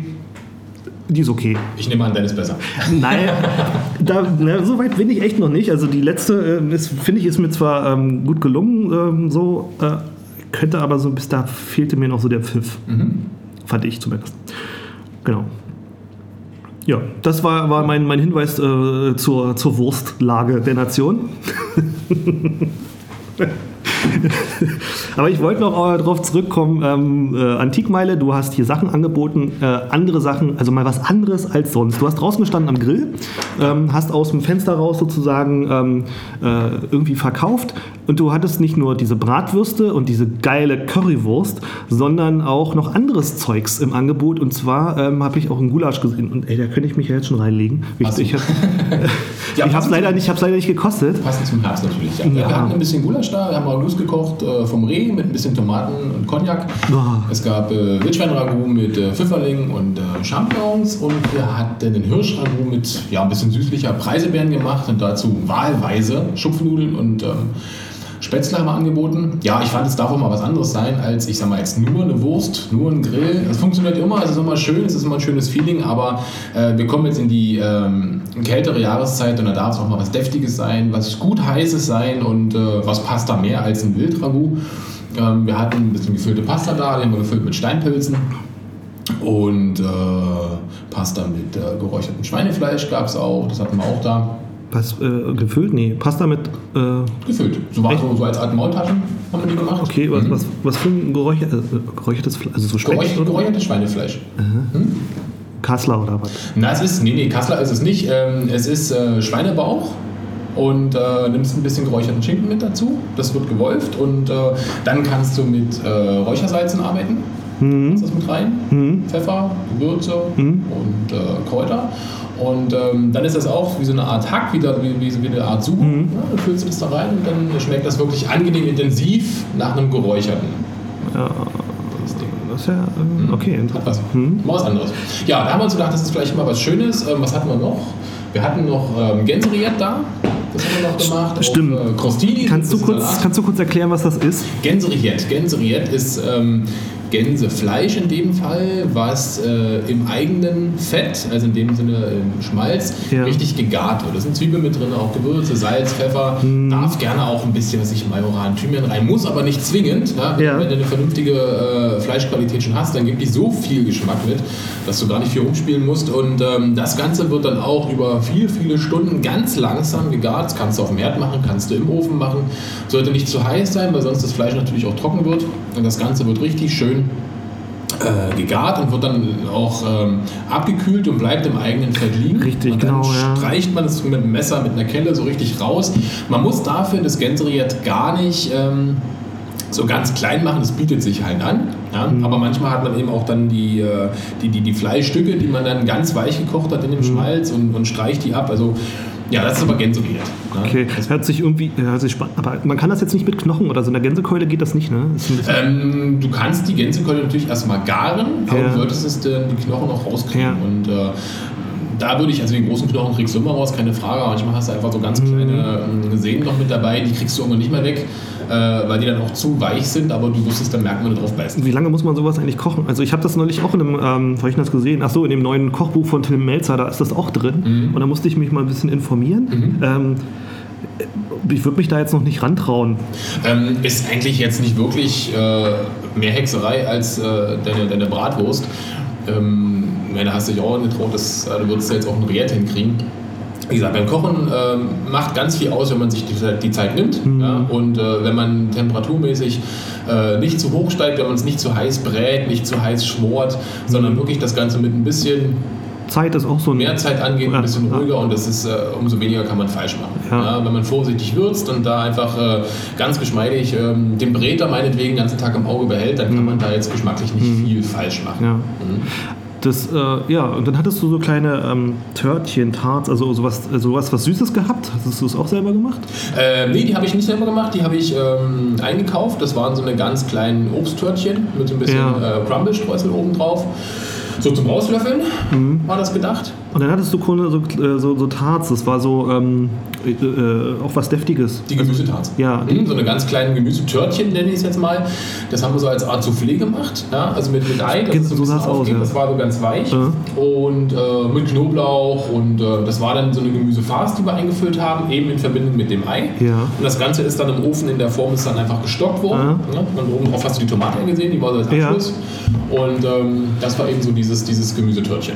Die ist okay. Ich nehme an, Dennis besser. Nein, da, na, so weit bin ich echt noch nicht. Also die letzte, äh, ist, finde ich, ist mir zwar ähm, gut gelungen, ähm, so, äh, könnte aber so bis da fehlte mir noch so der Pfiff. Fand ich zumindest. Genau. Ja, das war, war mein, mein Hinweis äh, zur, zur Wurstlage der Nation. Aber ich wollte noch äh, darauf zurückkommen, ähm, äh, Antikmeile, du hast hier Sachen angeboten, äh, andere Sachen, also mal was anderes als sonst. Du hast draußen gestanden am Grill, ähm, hast aus dem Fenster raus sozusagen ähm, äh, irgendwie verkauft und du hattest nicht nur diese Bratwürste und diese geile Currywurst, sondern auch noch anderes Zeugs im Angebot und zwar ähm, habe ich auch einen Gulasch gesehen und ey, da könnte ich mich ja jetzt schon reinlegen. Ich, ich habe Ja, es passend leider, nicht- leider nicht gekostet. Passend zum Herbst natürlich. Ja. Ja. Wir hatten ein bisschen Gulasch da, wir haben auch gekocht äh, vom Reh mit ein bisschen Tomaten und Cognac. Boah. Es gab äh, Wildschweinragout mit äh, Pfifferlingen und äh, Champignons und wir hatten einen Hirschragout mit ja, ein bisschen süßlicher Preisebeeren gemacht und dazu wahlweise Schupfnudeln und ähm, Spätzle haben wir angeboten. Ja, ich fand, es darf auch mal was anderes sein, als ich sag mal jetzt nur eine Wurst, nur ein Grill. Das funktioniert immer, es ist immer schön, es ist immer ein schönes Feeling, aber äh, wir kommen jetzt in die ähm, kältere Jahreszeit und da darf es auch mal was Deftiges sein, was gut Heißes sein und äh, was passt da mehr als ein Wildragout. Ähm, wir hatten ein bisschen gefüllte Pasta da, die haben wir gefüllt mit Steinpilzen. Und äh, Pasta mit äh, geräuchertem Schweinefleisch gab es auch, das hatten wir auch da. Was, äh, gefüllt? Nee, Pasta mit. Äh, Gefüllt. So war so, so als alte Maultaschen haben wir die gemacht. okay, was, was, was für ein geräucher, äh, geräuchertes Fleisch? Also so Speck Geräuch, oder? geräuchertes Schweinefleisch. Kassler oder was? Na, es ist, nee, nee, Kassler ist es nicht. Ähm, es ist äh, Schweinebauch und äh, nimmst ein bisschen geräucherten Schinken mit dazu. Das wird gewolft und äh, dann kannst du mit äh, Räuchersalzen arbeiten. Machst das mit rein. Pfeffer, Gewürze und äh, Kräuter. Und ähm, dann ist das auch wie so eine Art Hack, wie, da, wie, wie, eine Art Suche. Ja, dann füllst du das da rein und dann schmeckt das wirklich angenehm intensiv nach einem geräucherten. Das Ding. Das ist ja. Äh, okay, Hat interessant. was. Mal was anderes. Ja, da haben wir uns gedacht, das ist vielleicht mal was Schönes. Ähm, was hatten wir noch? Wir hatten noch ähm, Gänserillette da. Das haben wir noch gemacht. Stimmt. Auch, äh, Crostini. Kannst du, ist kurz, kannst du kurz erklären, was das ist? Gänserillette. Gänserillette ist ähm, Gänsefleisch in dem Fall, was äh, im eigenen Fett, also in dem Sinne im Schmalz, Ja. richtig gegart wird. Da sind Zwiebeln mit drin, auch Gewürze, Salz, Pfeffer. Hm. Darf gerne auch ein bisschen, was ich Majoran, Thymian rein, muss aber nicht zwingend. Ja? Wenn, Ja. wenn du eine vernünftige äh, Fleischqualität schon hast, dann gibt die so viel Geschmack mit, dass du gar nicht viel rumspielen musst. Und ähm, das Ganze wird dann auch über viele, viele Stunden ganz langsam gegart. Das kannst du auf dem Herd machen, kannst du im Ofen machen. Sollte nicht zu heiß sein, weil sonst das Fleisch natürlich auch trocken wird. Und das Ganze wird richtig schön äh, gegart und wird dann auch ähm, abgekühlt und bleibt im eigenen Fett liegen. Richtig, und dann genau, streicht man es mit dem Messer, mit einer Kelle so richtig raus. Man muss dafür das Gänserät gar nicht ähm, so ganz klein machen, das bietet sich halt an. Ja? Mhm. Aber manchmal hat man eben auch dann die, äh, die, die, die Fleischstücke, die man dann ganz weich gekocht hat in Mhm. dem Schmalz und, und streicht die ab. Also ja, das ist aber Gänserät. Ja? Okay, hört sich irgendwie, hört sich spannend, aber man kann das jetzt nicht mit Knochen oder so. In der Gänsekeule geht das nicht, ne? Ähm, du kannst die Gänsekeule natürlich erstmal garen, aber Ja. du solltest es dann die Knochen noch rauskriegen. Ja. Und äh, da würde ich, also den großen Knochen kriegst du immer raus, keine Frage. Aber manchmal hast du einfach so ganz Mhm. kleine ähm, Sehnen noch mit dabei, die kriegst du irgendwann nicht mehr weg, äh, weil die dann auch zu weich sind, aber du wirst es dann merken, wenn du drauf beißt. wie lange muss man sowas eigentlich kochen? Also ich habe das neulich auch in einem, ähm, wo hab ich das gesehen? Ach so, in dem neuen Kochbuch von Tim Melzer, da ist das auch drin. Mhm. Und da musste ich mich mal ein bisschen informieren. Ähm, ich würde mich da jetzt noch nicht rantrauen. Ähm, ist eigentlich jetzt nicht wirklich äh, mehr Hexerei als äh, deine, deine Bratwurst. Ähm, hast du dich auch getraut, das, äh, du würdest da jetzt auch ein Rät hinkriegen. Wie gesagt, beim Kochen ähm, macht ganz viel aus, wenn man sich die, die Zeit nimmt ja? und äh, wenn man temperaturmäßig äh, nicht zu hoch steigt, wenn man es nicht zu heiß brät, nicht zu heiß schmort, sondern wirklich das Ganze mit ein bisschen Zeit ist auch so ein. mehr Zeit angeht, ein bisschen ruhiger und das ist, äh, umso weniger kann man falsch machen. Ja. Ja, wenn man vorsichtig würzt und da einfach äh, ganz geschmeidig ähm, den Bräter meinetwegen den ganzen Tag im Auge behält, dann kann man da jetzt geschmacklich nicht viel falsch machen. Mhm. Ja. Mhm. Das, äh, ja, und dann hattest du so kleine ähm, Törtchen, Tarts, also sowas, sowas was Süßes gehabt. Hast du es auch selber gemacht? Äh, nee, die habe ich nicht selber gemacht, die habe ich ähm, eingekauft. Das waren so eine ganz kleinen Obsttörtchen mit so ein bisschen Ja. äh, Crumble-Streusel oben drauf. So zum Rauslöffeln Mhm. war das gedacht. Und dann hattest du so, äh, so, so Tarts, das war so ähm, äh, auch was Deftiges. Die Gemüsetarts. Ja, Mhm, so eine ganz kleinen Gemüsetörtchen nenne ich es jetzt mal. Das haben wir so als Art Soufflé gemacht. Ja? Also mit, mit Ei, es so so sah's aus, ja. Das war so ganz weich. Ja. Und äh, mit Knoblauch. Und äh, das war dann so eine Gemüsefarce, die wir eingefüllt haben, eben in Verbindung mit dem Ei. Ja. Und das Ganze ist dann im Ofen in der Form ist dann einfach gestockt worden. Ja? Und oben drauf hast du die Tomate gesehen, die war so als Ja. Abschluss. Und ähm, das war eben so dieses, dieses Gemüsetörtchen.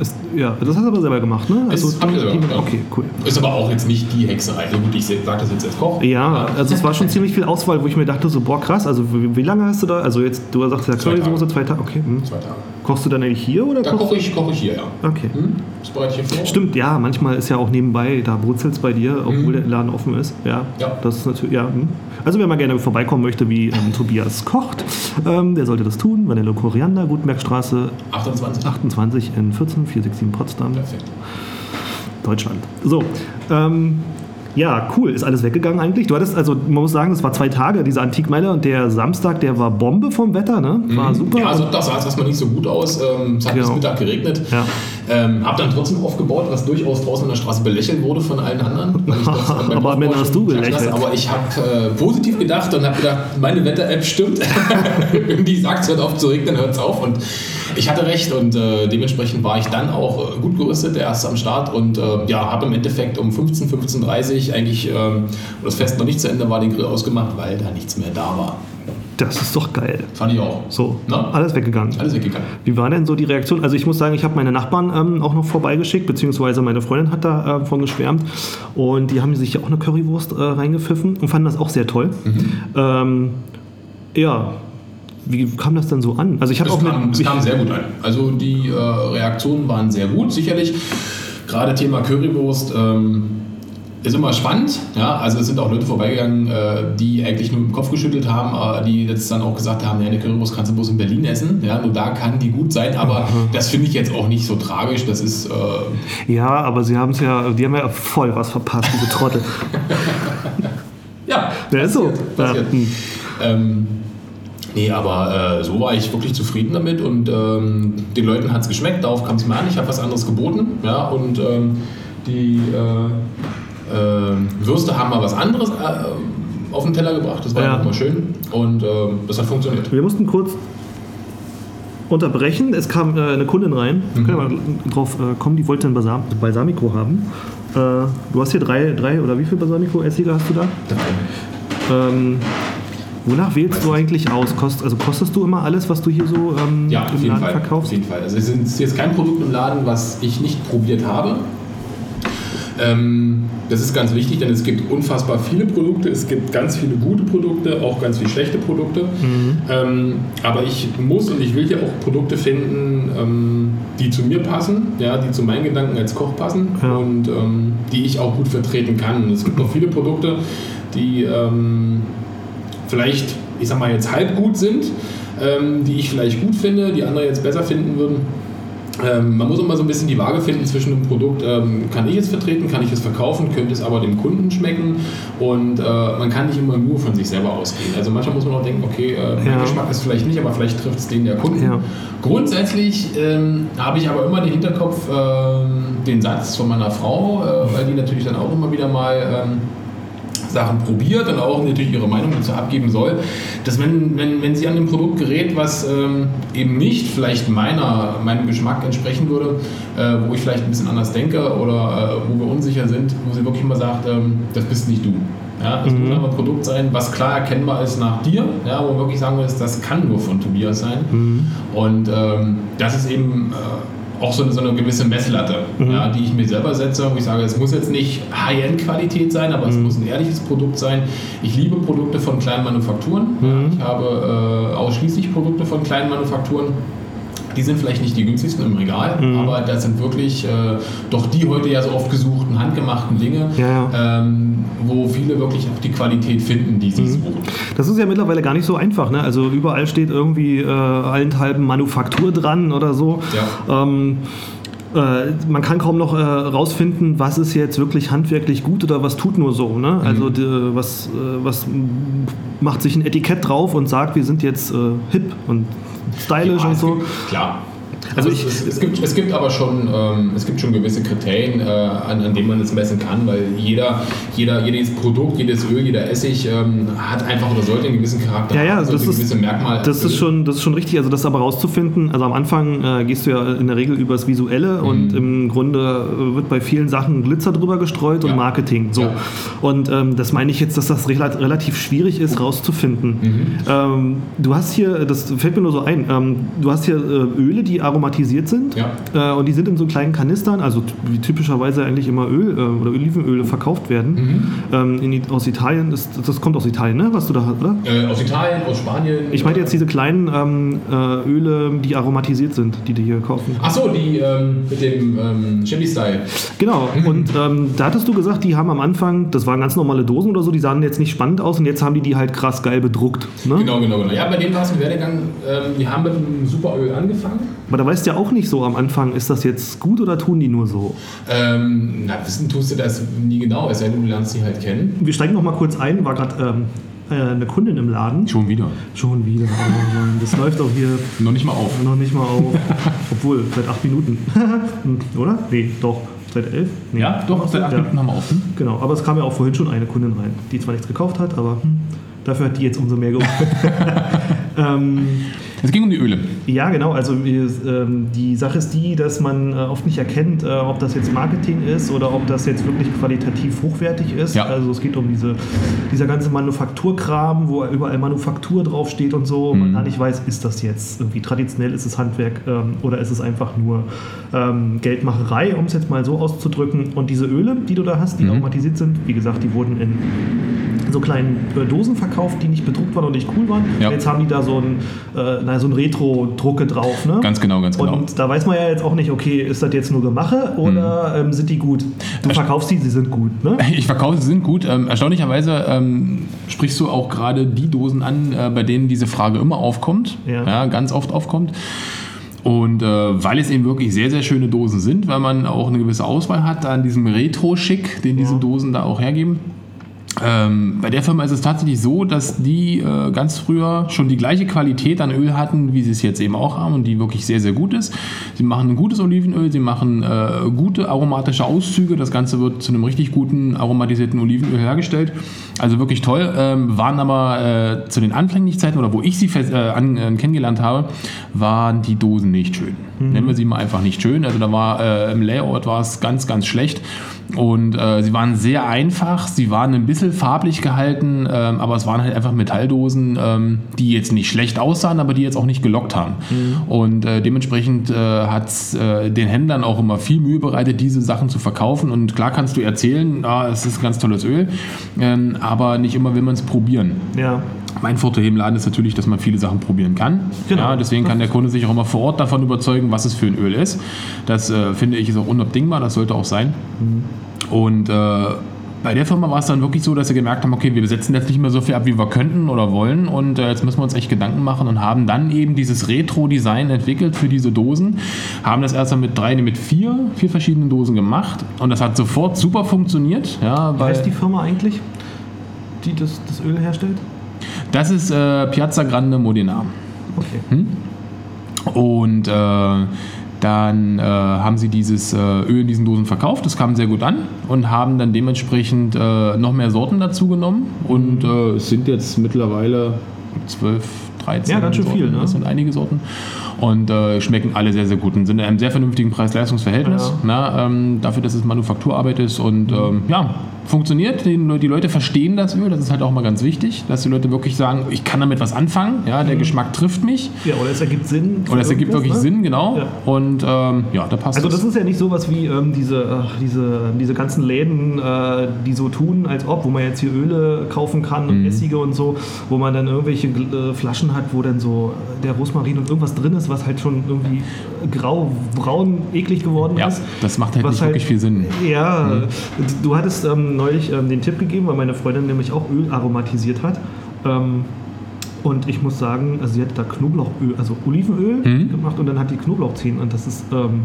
Ist, ja, das hast du aber selber gemacht, ne? Das hab ich selber gemacht, ja. Okay, cool. Ist aber auch jetzt nicht die Hexerei. Also gut, ich sage das jetzt als Koch. Ja, also es war schon ziemlich viel Auswahl, wo ich mir dachte, so, boah, krass, also wie, wie lange hast du da? Also jetzt, du sagst ja Zwei Currysoße, zwei Tage, okay. Hm. Zwei Tage. Kochst du dann eigentlich hier oder Da koche ich, koche ich hier, ja. Okay. Hm? Das bereite ich hier vor. Stimmt, ja, manchmal ist ja auch nebenbei, da brutzelt bei dir, obwohl der Laden offen ist. Ja, Mhm. Ja. das ist natürlich, ja. hm. Also wer mal gerne vorbeikommen möchte, wie ähm, Tobias kocht, ähm, der sollte das tun. Vanille Koriander, Gutenbergstraße 28. 28 in 14467 Potsdam, Perfekt. Deutschland. So, ähm, ja, cool. Ist alles weggegangen eigentlich? Du hattest, also man muss sagen, es war zwei Tage, diese Antikmeile und der Samstag, der war Bombe vom Wetter, ne? War super. Mhm. Ja, Sonntag sah es erstmal nicht so gut aus. Ähm, es hat bis Genau. Mittag geregnet. Ja. Ähm, hab dann trotzdem aufgebaut, was durchaus draußen an der Straße belächelt wurde von allen anderen. das Aber am Ende hast du belächelt. Aber ich habe äh, positiv gedacht und habe gedacht, meine Wetter-App stimmt. Die sagt, es hört auf zu regnen, hört es auf. Und ich hatte recht und äh, dementsprechend war ich dann auch äh, gut gerüstet, der erste am Start und äh, ja, habe im Endeffekt um 15, 15.30 Uhr eigentlich, ähm, das Fest noch nicht zu Ende war, den Grill ausgemacht, weil da nichts mehr da war. Das ist doch geil. Fand ich auch. So, Na? alles weggegangen. Alles weggegangen. Wie war denn so die Reaktion? Also ich muss sagen, ich habe meine Nachbarn ähm, auch noch vorbeigeschickt, beziehungsweise meine Freundin hat davon geschwärmt und die haben sich auch eine Currywurst äh, reingepfiffen und fanden das auch sehr toll. Mhm. Ähm, ja, wie kam das denn so an? Also ich habe auch kam, es kam sehr gut an. Also die äh, Reaktionen waren sehr gut, sicherlich. Gerade Thema Currywurst ähm, ist immer spannend. Ja? Also es sind auch Leute vorbeigegangen, äh, die eigentlich nur im Kopf geschüttelt haben, äh, die jetzt dann auch gesagt haben, ja, eine Currywurst kannst du bloß in Berlin essen. Ja? Nur da kann die gut sein, aber das finde ich jetzt auch nicht so tragisch. Das ist... Äh, ja, aber sie haben es ja, die haben ja voll was verpasst, diese Trottel. ja, Ja, ist so. passiert. Ja, hm. Ähm, nee, aber äh, so war ich wirklich zufrieden damit und ähm, den Leuten hat es geschmeckt, darauf kam es mir an. Ich habe was anderes geboten ja, und ähm, die äh, äh, Würste haben mal was anderes äh, auf den Teller gebracht. Das war Ja. mal schön und ähm, das hat funktioniert. Wir mussten kurz unterbrechen. Es kam äh, eine Kundin rein. Mhm. Können wir mal drauf äh, kommen, die wollte ein Balsam Balsamico haben. Äh, du hast hier drei, drei oder wie viel Balsamico-Essige hast du da? Ähm, wonach wählst du eigentlich aus? Kost, also kostest du immer alles, was du hier so ähm, Ja, auf im jeden, Laden Fall, auf verkaufst? jeden Fall. Also es ist jetzt kein Produkt im Laden, was ich nicht probiert habe. Ähm, das ist ganz wichtig, denn es gibt unfassbar viele Produkte, es gibt ganz viele gute Produkte, auch ganz viele schlechte Produkte. Mhm. Ähm, aber ich muss und ich will hier auch Produkte finden, ähm, die zu mir passen, ja, die zu meinen Gedanken als Koch passen ja. und ähm, die ich auch gut vertreten kann. Und es gibt noch viele Produkte, die ähm, vielleicht, ich sag mal, jetzt halb gut sind, ähm, die ich vielleicht gut finde, die andere jetzt besser finden würden. Ähm, man muss immer so ein bisschen die Waage finden zwischen dem Produkt, ähm, kann ich es vertreten, kann ich es verkaufen, könnte es aber dem Kunden schmecken und äh, man kann nicht immer nur von sich selber ausgehen. Also manchmal muss man auch denken, okay, äh, mein ja. Geschmack ist vielleicht nicht, aber vielleicht trifft es den der Kunden. Ja. Grundsätzlich ähm, habe ich aber immer den Hinterkopf, äh, den Satz von meiner Frau, äh, weil die natürlich dann auch immer wieder mal ähm, Sachen probiert und auch natürlich ihre Meinung dazu abgeben soll, dass wenn, wenn, wenn sie an dem Produkt gerät, was ähm, eben nicht vielleicht meiner, meinem Geschmack entsprechen würde, äh, wo ich vielleicht ein bisschen anders denke oder äh, wo wir unsicher sind, wo sie wirklich immer sagt, ähm, das bist nicht du. Ja, es mhm. muss aber ein Produkt sein, was klar erkennbar ist nach dir, ja, wo man wirklich sagen muss, das kann nur von Tobias sein. Mhm. Und ähm, das ist eben äh, auch so eine, so eine gewisse Messlatte, mhm. ja, die ich mir selber setze, wo ich sage, es muss jetzt nicht High-End-Qualität sein, aber mhm. es muss ein ehrliches Produkt sein. Ich liebe Produkte von kleinen Manufakturen. Mhm. Ich habe äh, ausschließlich Produkte von kleinen Manufakturen. Die sind vielleicht nicht die günstigsten im Regal, mhm. aber das sind wirklich äh, doch die heute ja so oft gesuchten, handgemachten Dinge, ja, ja. Ähm, wo viele wirklich auch die Qualität finden, die sie mhm. suchen. Das ist ja mittlerweile gar nicht so einfach. Ne? Also überall steht irgendwie äh, allenthalben Manufaktur dran oder so. Ja. Ähm, äh, man kann kaum noch äh, rausfinden, was ist jetzt wirklich handwerklich gut oder was tut nur so. Ne? Also mhm. die, was, äh, was macht sich ein Etikett drauf und sagt, wir sind jetzt äh, hip und stylisch und so. Klar. Also, also ich, es, es, gibt, es gibt aber schon, ähm, es gibt schon gewisse Kriterien, äh, an, an denen man es messen kann, weil jeder, jeder, jedes Produkt, jedes Öl, jeder Essig ähm, hat einfach oder sollte einen gewissen Charakter ja, ja, haben, das ist, gewisse Merkmale. Das ist, schon, das ist schon richtig, also das aber rauszufinden, also am Anfang äh, gehst du ja in der Regel übers Visuelle mhm. und im Grunde äh, wird bei vielen Sachen Glitzer drüber gestreut ja. und Marketing. So. Ja. Und ähm, das meine ich jetzt, dass das relativ schwierig ist, rauszufinden. Mhm. Ähm, du hast hier, das fällt mir nur so ein, ähm, du hast hier äh, Öle, die aromatisch aromatisiert sind. Ja. Äh, und die sind in so kleinen Kanistern, also wie typischerweise eigentlich immer Öl äh, oder Olivenöle verkauft werden. Mhm. Ähm, in, aus Italien, das, das kommt aus Italien, ne? Was du da hast, oder? Äh, aus Italien, aus Spanien. Ich meine jetzt diese kleinen ähm, äh, Öle, die aromatisiert sind, die die hier kaufen. Ach so, die ähm, mit dem ähm, Chevy-Style. Genau, mhm. und ähm, da hattest du gesagt, die haben am Anfang, das waren ganz normale Dosen oder so, die sahen jetzt nicht spannend aus und jetzt haben die die halt krass geil bedruckt. Ne? Genau, genau, genau. Ja, bei denen war es ein Werdegang, ähm, die haben mit einem Superöl angefangen. Aber da weißt du ja auch nicht so am Anfang, ist das jetzt gut oder tun die nur so? Ähm, na, wissen tust du das nie genau, es sei denn, du lernst sie halt kennen. Wir steigen noch mal kurz ein, war gerade ähm, äh, eine Kundin im Laden. Schon wieder. Schon wieder. Oh das läuft auch hier. Noch nicht mal auf. Noch nicht mal auf. Obwohl, seit acht Minuten. Oder? Nee, doch. Seit elf? Nee. Ja, doch, seit acht ja. Minuten haben wir offen. Genau, aber es kam ja auch vorhin schon eine Kundin rein, die zwar nichts gekauft hat, aber hm, dafür hat die jetzt umso mehr geholt. ähm, es ging um die Öle. Ja, genau. Also ähm, die Sache ist die, dass man äh, oft nicht erkennt, äh, ob das jetzt Marketing ist oder ob das jetzt wirklich qualitativ hochwertig ist. Ja. Also es geht um diese, dieser ganze Manufakturkram, wo überall Manufaktur draufsteht und so. Mhm. Man gar nicht weiß, ist das jetzt irgendwie traditionell, ist es Handwerk ähm, oder ist es einfach nur ähm, Geldmacherei, um es jetzt mal so auszudrücken. Und diese Öle, die du da hast, die mhm. aromatisiert sind, wie gesagt, die wurden in so kleinen äh, Dosen verkauft, die nicht bedruckt waren und nicht cool waren. Ja. Jetzt haben die da so ein, äh, naja, so ein Retro-Drucke drauf. Ne? Ganz genau, ganz genau. Und da weiß man ja jetzt auch nicht, okay, ist das jetzt nur Gemache oder mhm. ähm, sind die gut? Du verkaufst sie, sie sind gut. Ne? Ich verkaufe, sie sind gut. Ähm, erstaunlicherweise ähm, sprichst du auch gerade die Dosen an, äh, bei denen diese Frage immer aufkommt. Ja. ja ganz oft aufkommt. Und äh, weil es eben wirklich sehr, sehr schöne Dosen sind, weil man auch eine gewisse Auswahl hat an diesem Retro-Schick, den diese. Dosen da auch hergeben. Ähm, bei der Firma ist es tatsächlich so, dass die äh, ganz früher schon die gleiche Qualität an Öl hatten, wie sie es jetzt eben auch haben und die wirklich sehr, sehr gut ist. Sie machen ein gutes Olivenöl, sie machen äh, gute aromatische Auszüge. Das Ganze wird zu einem richtig guten aromatisierten Olivenöl hergestellt. Also wirklich toll. Ähm, waren aber äh, zu den Anfänglichkeiten oder wo ich sie fest, äh, an, äh, kennengelernt habe, waren die Dosen nicht schön. Mhm. Nennen wir sie mal einfach nicht schön. Also da war äh, im Layout war es ganz, ganz schlecht. Und sie waren sehr einfach, sie waren ein bisschen einzelfarblich gehalten, ähm, aber es waren halt einfach Metalldosen, ähm, die jetzt nicht schlecht aussahen, aber die jetzt auch nicht gelockt haben. Mhm. Und äh, dementsprechend äh, hat es äh, den Händlern auch immer viel Mühe bereitet, diese Sachen zu verkaufen. Und klar kannst du erzählen, ah, es ist ganz tolles Öl, ähm, aber nicht immer will man es probieren. Ja. Mein Vorteil im Laden ist natürlich, dass man viele Sachen probieren kann. Genau. Ja, deswegen kann der Kunde sich auch immer vor Ort davon überzeugen, was es für ein Öl ist. Das äh, finde ich ist auch unabdingbar, das sollte auch sein. Mhm. Und äh, bei der Firma war es dann wirklich so, dass sie gemerkt haben, okay, wir besetzen jetzt nicht mehr so viel ab, wie wir könnten oder wollen und äh, jetzt müssen wir uns echt Gedanken machen und haben dann eben dieses Retro-Design entwickelt für diese Dosen, haben das erst mit drei, mit vier, vier verschiedenen Dosen gemacht und das hat sofort super funktioniert. Ja, Wie heißt die Firma eigentlich, die das, das Öl herstellt? Das ist äh, Piazza Grande Modena. Okay. Hm? Und äh, dann äh, haben sie dieses äh, Öl in diesen Dosen verkauft, das kam sehr gut an und haben dann dementsprechend äh, noch mehr Sorten dazu genommen und äh, es sind jetzt mittlerweile 12, 13 Ja, ganz schön Sorten. viel, ne? Das sind einige Sorten und äh, schmecken alle sehr, sehr gut und sind in einem sehr vernünftigen Preis-Leistungs-Verhältnis. Ja. Na, ähm, dafür, dass es Manufakturarbeit ist und ähm, ja, funktioniert. Die, die, Leute verstehen das Öl, das ist halt auch mal ganz wichtig, dass die Leute wirklich sagen, ich kann damit was anfangen, ja, der mhm. Geschmack trifft mich. Ja, oder es ergibt Sinn. Oder es ergibt wirklich ne? Sinn, genau. Ja. Und ähm, ja, da passt Also das, das ist ja nicht sowas wie ähm, diese, ach, diese, diese ganzen Läden, äh, die so tun, als ob, wo man jetzt hier Öle kaufen kann und mhm. Essige und so, wo man dann irgendwelche äh, Flaschen hat, wo dann so äh, der Rosmarin und irgendwas drin ist, was halt schon irgendwie grau, braun, eklig geworden ja, ist. das macht halt nicht halt, wirklich viel Sinn. Ja, mhm. du hattest ähm, neulich ähm, den Tipp gegeben, weil meine Freundin nämlich auch Öl aromatisiert hat. Ähm, und ich muss sagen, also sie hat da Knoblauchöl, also Olivenöl mhm. gemacht und dann hat die Knoblauchzehen und das ist, ähm,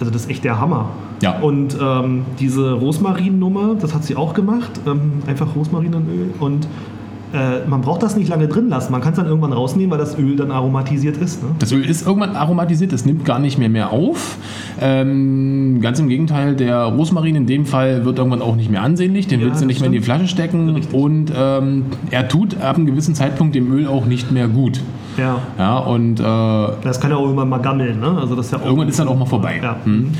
also das ist echt der Hammer. Ja. Und ähm, diese Rosmarin-Nummer, das hat sie auch gemacht, ähm, einfach Rosmarin und Öl und äh, man braucht das nicht lange drin lassen. Man kann es dann irgendwann rausnehmen, weil das Öl dann aromatisiert ist. Ne? Das Öl ist irgendwann aromatisiert, es nimmt gar nicht mehr mehr auf. Ähm, ganz im Gegenteil, der Rosmarin in dem Fall wird irgendwann auch nicht mehr ansehnlich, den ja, willst du nicht stimmt. mehr in die Flasche stecken Richtig. und ähm, er tut ab einem gewissen Zeitpunkt dem Öl auch nicht mehr gut. Ja. Ja, und. Äh, das kann ja auch irgendwann mal gammeln, ne? Also das ja irgendwann ist dann auch mal vorbei. Ja. Hm.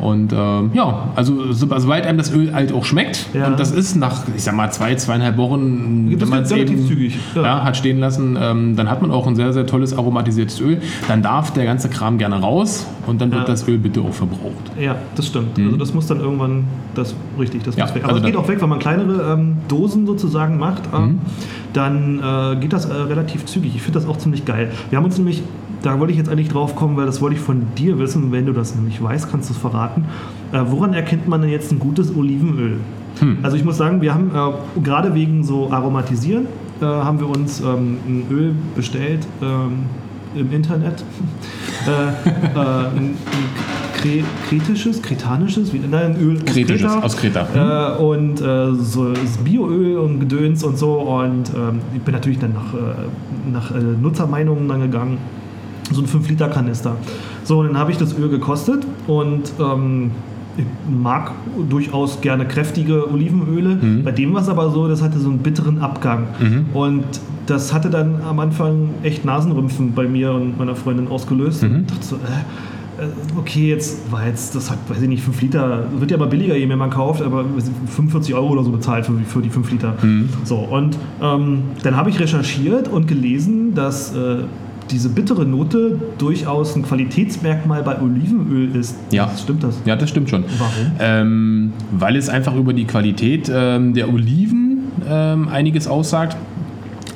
Und ähm, ja, also soweit einem das Öl halt auch schmeckt. Ja. Und das ist nach, ich sag mal, zwei, zweieinhalb Wochen, das wenn man es eben zügig. Ja. Ja, hat stehen lassen, ähm, dann hat man auch ein sehr, sehr tolles aromatisiertes Öl. Dann darf der ganze Kram gerne raus und dann wird das Öl bitte auch verbraucht. Ja, das stimmt. Mhm. Also das muss dann irgendwann, das richtig, das muss weg. Aber also es geht auch weg, wenn man kleinere ähm, Dosen sozusagen macht, äh, mhm. dann äh, geht das äh, relativ zügig. Ich finde das auch ziemlich geil. Wir haben uns nämlich da wollte ich jetzt eigentlich drauf kommen, weil das wollte ich von dir wissen. Wenn du das nämlich weißt, kannst du es verraten. Äh, woran erkennt man denn jetzt ein gutes Olivenöl? Hm. Also ich muss sagen, wir haben äh, gerade wegen so Aromatisieren äh, haben wir uns ähm, ein Öl bestellt ähm, im Internet. Äh, äh, ein, ein kretisches, kretanisches, wie, nein, ein Öl aus Kretisches, Kreta. Aus Kreta. Hm. und äh, so Bioöl und Gedöns und so. Und ähm, ich bin natürlich dann nach, nach Nutzermeinungen dann gegangen so ein 5-Liter-Kanister. So, und dann habe ich das Öl gekostet und ähm, mag durchaus gerne kräftige Olivenöle. Mhm. Bei dem war es aber so, das hatte so einen bitteren Abgang. Mhm. Und das hatte dann am Anfang echt Nasenrümpfen bei mir und meiner Freundin ausgelöst. Mhm. Und dachte so, äh, äh okay, jetzt war jetzt, das hat, weiß ich nicht, 5 Liter, wird ja aber billiger, je mehr man kauft, aber 45 Euro oder so bezahlt für, für die 5 Liter. Mhm. So, und ähm, dann habe ich recherchiert und gelesen, dass äh, diese bittere Note durchaus ein Qualitätsmerkmal bei Olivenöl ist. Ja. Stimmt das? Ja, das stimmt schon. Warum? Ähm, weil es einfach über die Qualität ähm, der Oliven ähm, einiges aussagt.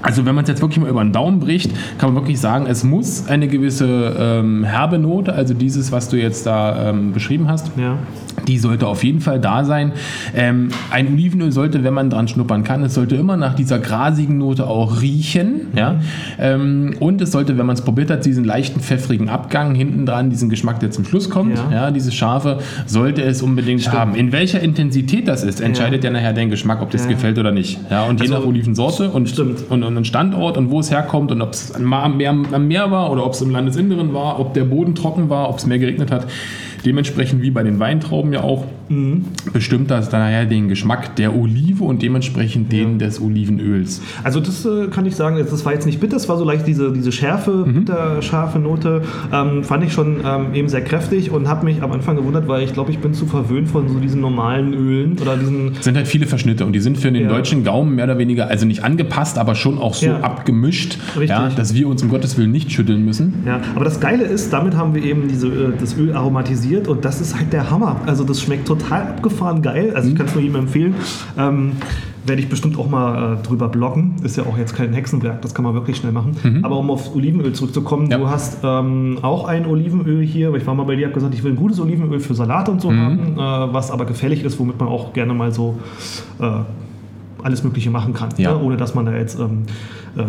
Also wenn man es jetzt wirklich mal über den Daumen bricht, kann man wirklich sagen, es muss eine gewisse ähm, herbe Note, also dieses, was du jetzt da ähm, beschrieben hast, ja. die sollte auf jeden Fall da sein. Ähm, ein Olivenöl sollte, wenn man dran schnuppern kann, es sollte immer nach dieser grasigen Note auch riechen. Mhm. Ja? Ähm, und es sollte, wenn man es probiert hat, diesen leichten pfeffrigen Abgang hinten dran, diesen Geschmack, der zum Schluss kommt, ja. ja dieses Scharfe, sollte es unbedingt Stimmt. haben. In welcher Intensität das ist, entscheidet ja, ja nachher dein Geschmack, ob das gefällt oder nicht. Ja? Und also, je nach Olivensorte und, und, und einen Standort und wo es herkommt und ob es am Meer, am Meer war oder ob es im Landesinneren war, ob der Boden trocken war, ob es mehr geregnet hat. Dementsprechend wie bei den Weintrauben ja auch, bestimmt das dann nachher den Geschmack der Olive und dementsprechend den des Olivenöls. Also das äh, kann ich sagen, das war jetzt nicht bitter, es war so leicht diese, diese Schärfe, Mhm. bitterscharfe Note, ähm, fand ich schon ähm, eben sehr kräftig und habe mich am Anfang gewundert, weil ich glaube, ich bin zu verwöhnt von so diesen normalen Ölen oder diesen Es sind halt viele Verschnitte und die sind für den Ja. deutschen Gaumen mehr oder weniger, also nicht angepasst, aber schon auch so Ja. abgemischt, ja, dass wir uns um Gottes Willen nicht schütteln müssen. Ja, aber das Geile ist, damit haben wir eben diese, äh, das Öl aromatisiert und das ist halt der Hammer. Also das schmeckt total abgefahren geil. Also ich kann es nur jedem empfehlen. Ähm, werde ich bestimmt auch mal äh, drüber bloggen. Ist ja auch jetzt kein Hexenwerk, das kann man wirklich schnell machen. Aber um auf Olivenöl zurückzukommen, Ja. du hast ähm, auch ein Olivenöl hier. Ich war mal bei dir, habe gesagt, ich will ein gutes Olivenöl für Salat und so haben, äh, was aber gefällig ist, womit man auch gerne mal so äh, alles Mögliche machen kann, Ja. ne? ohne dass man da jetzt ähm, äh,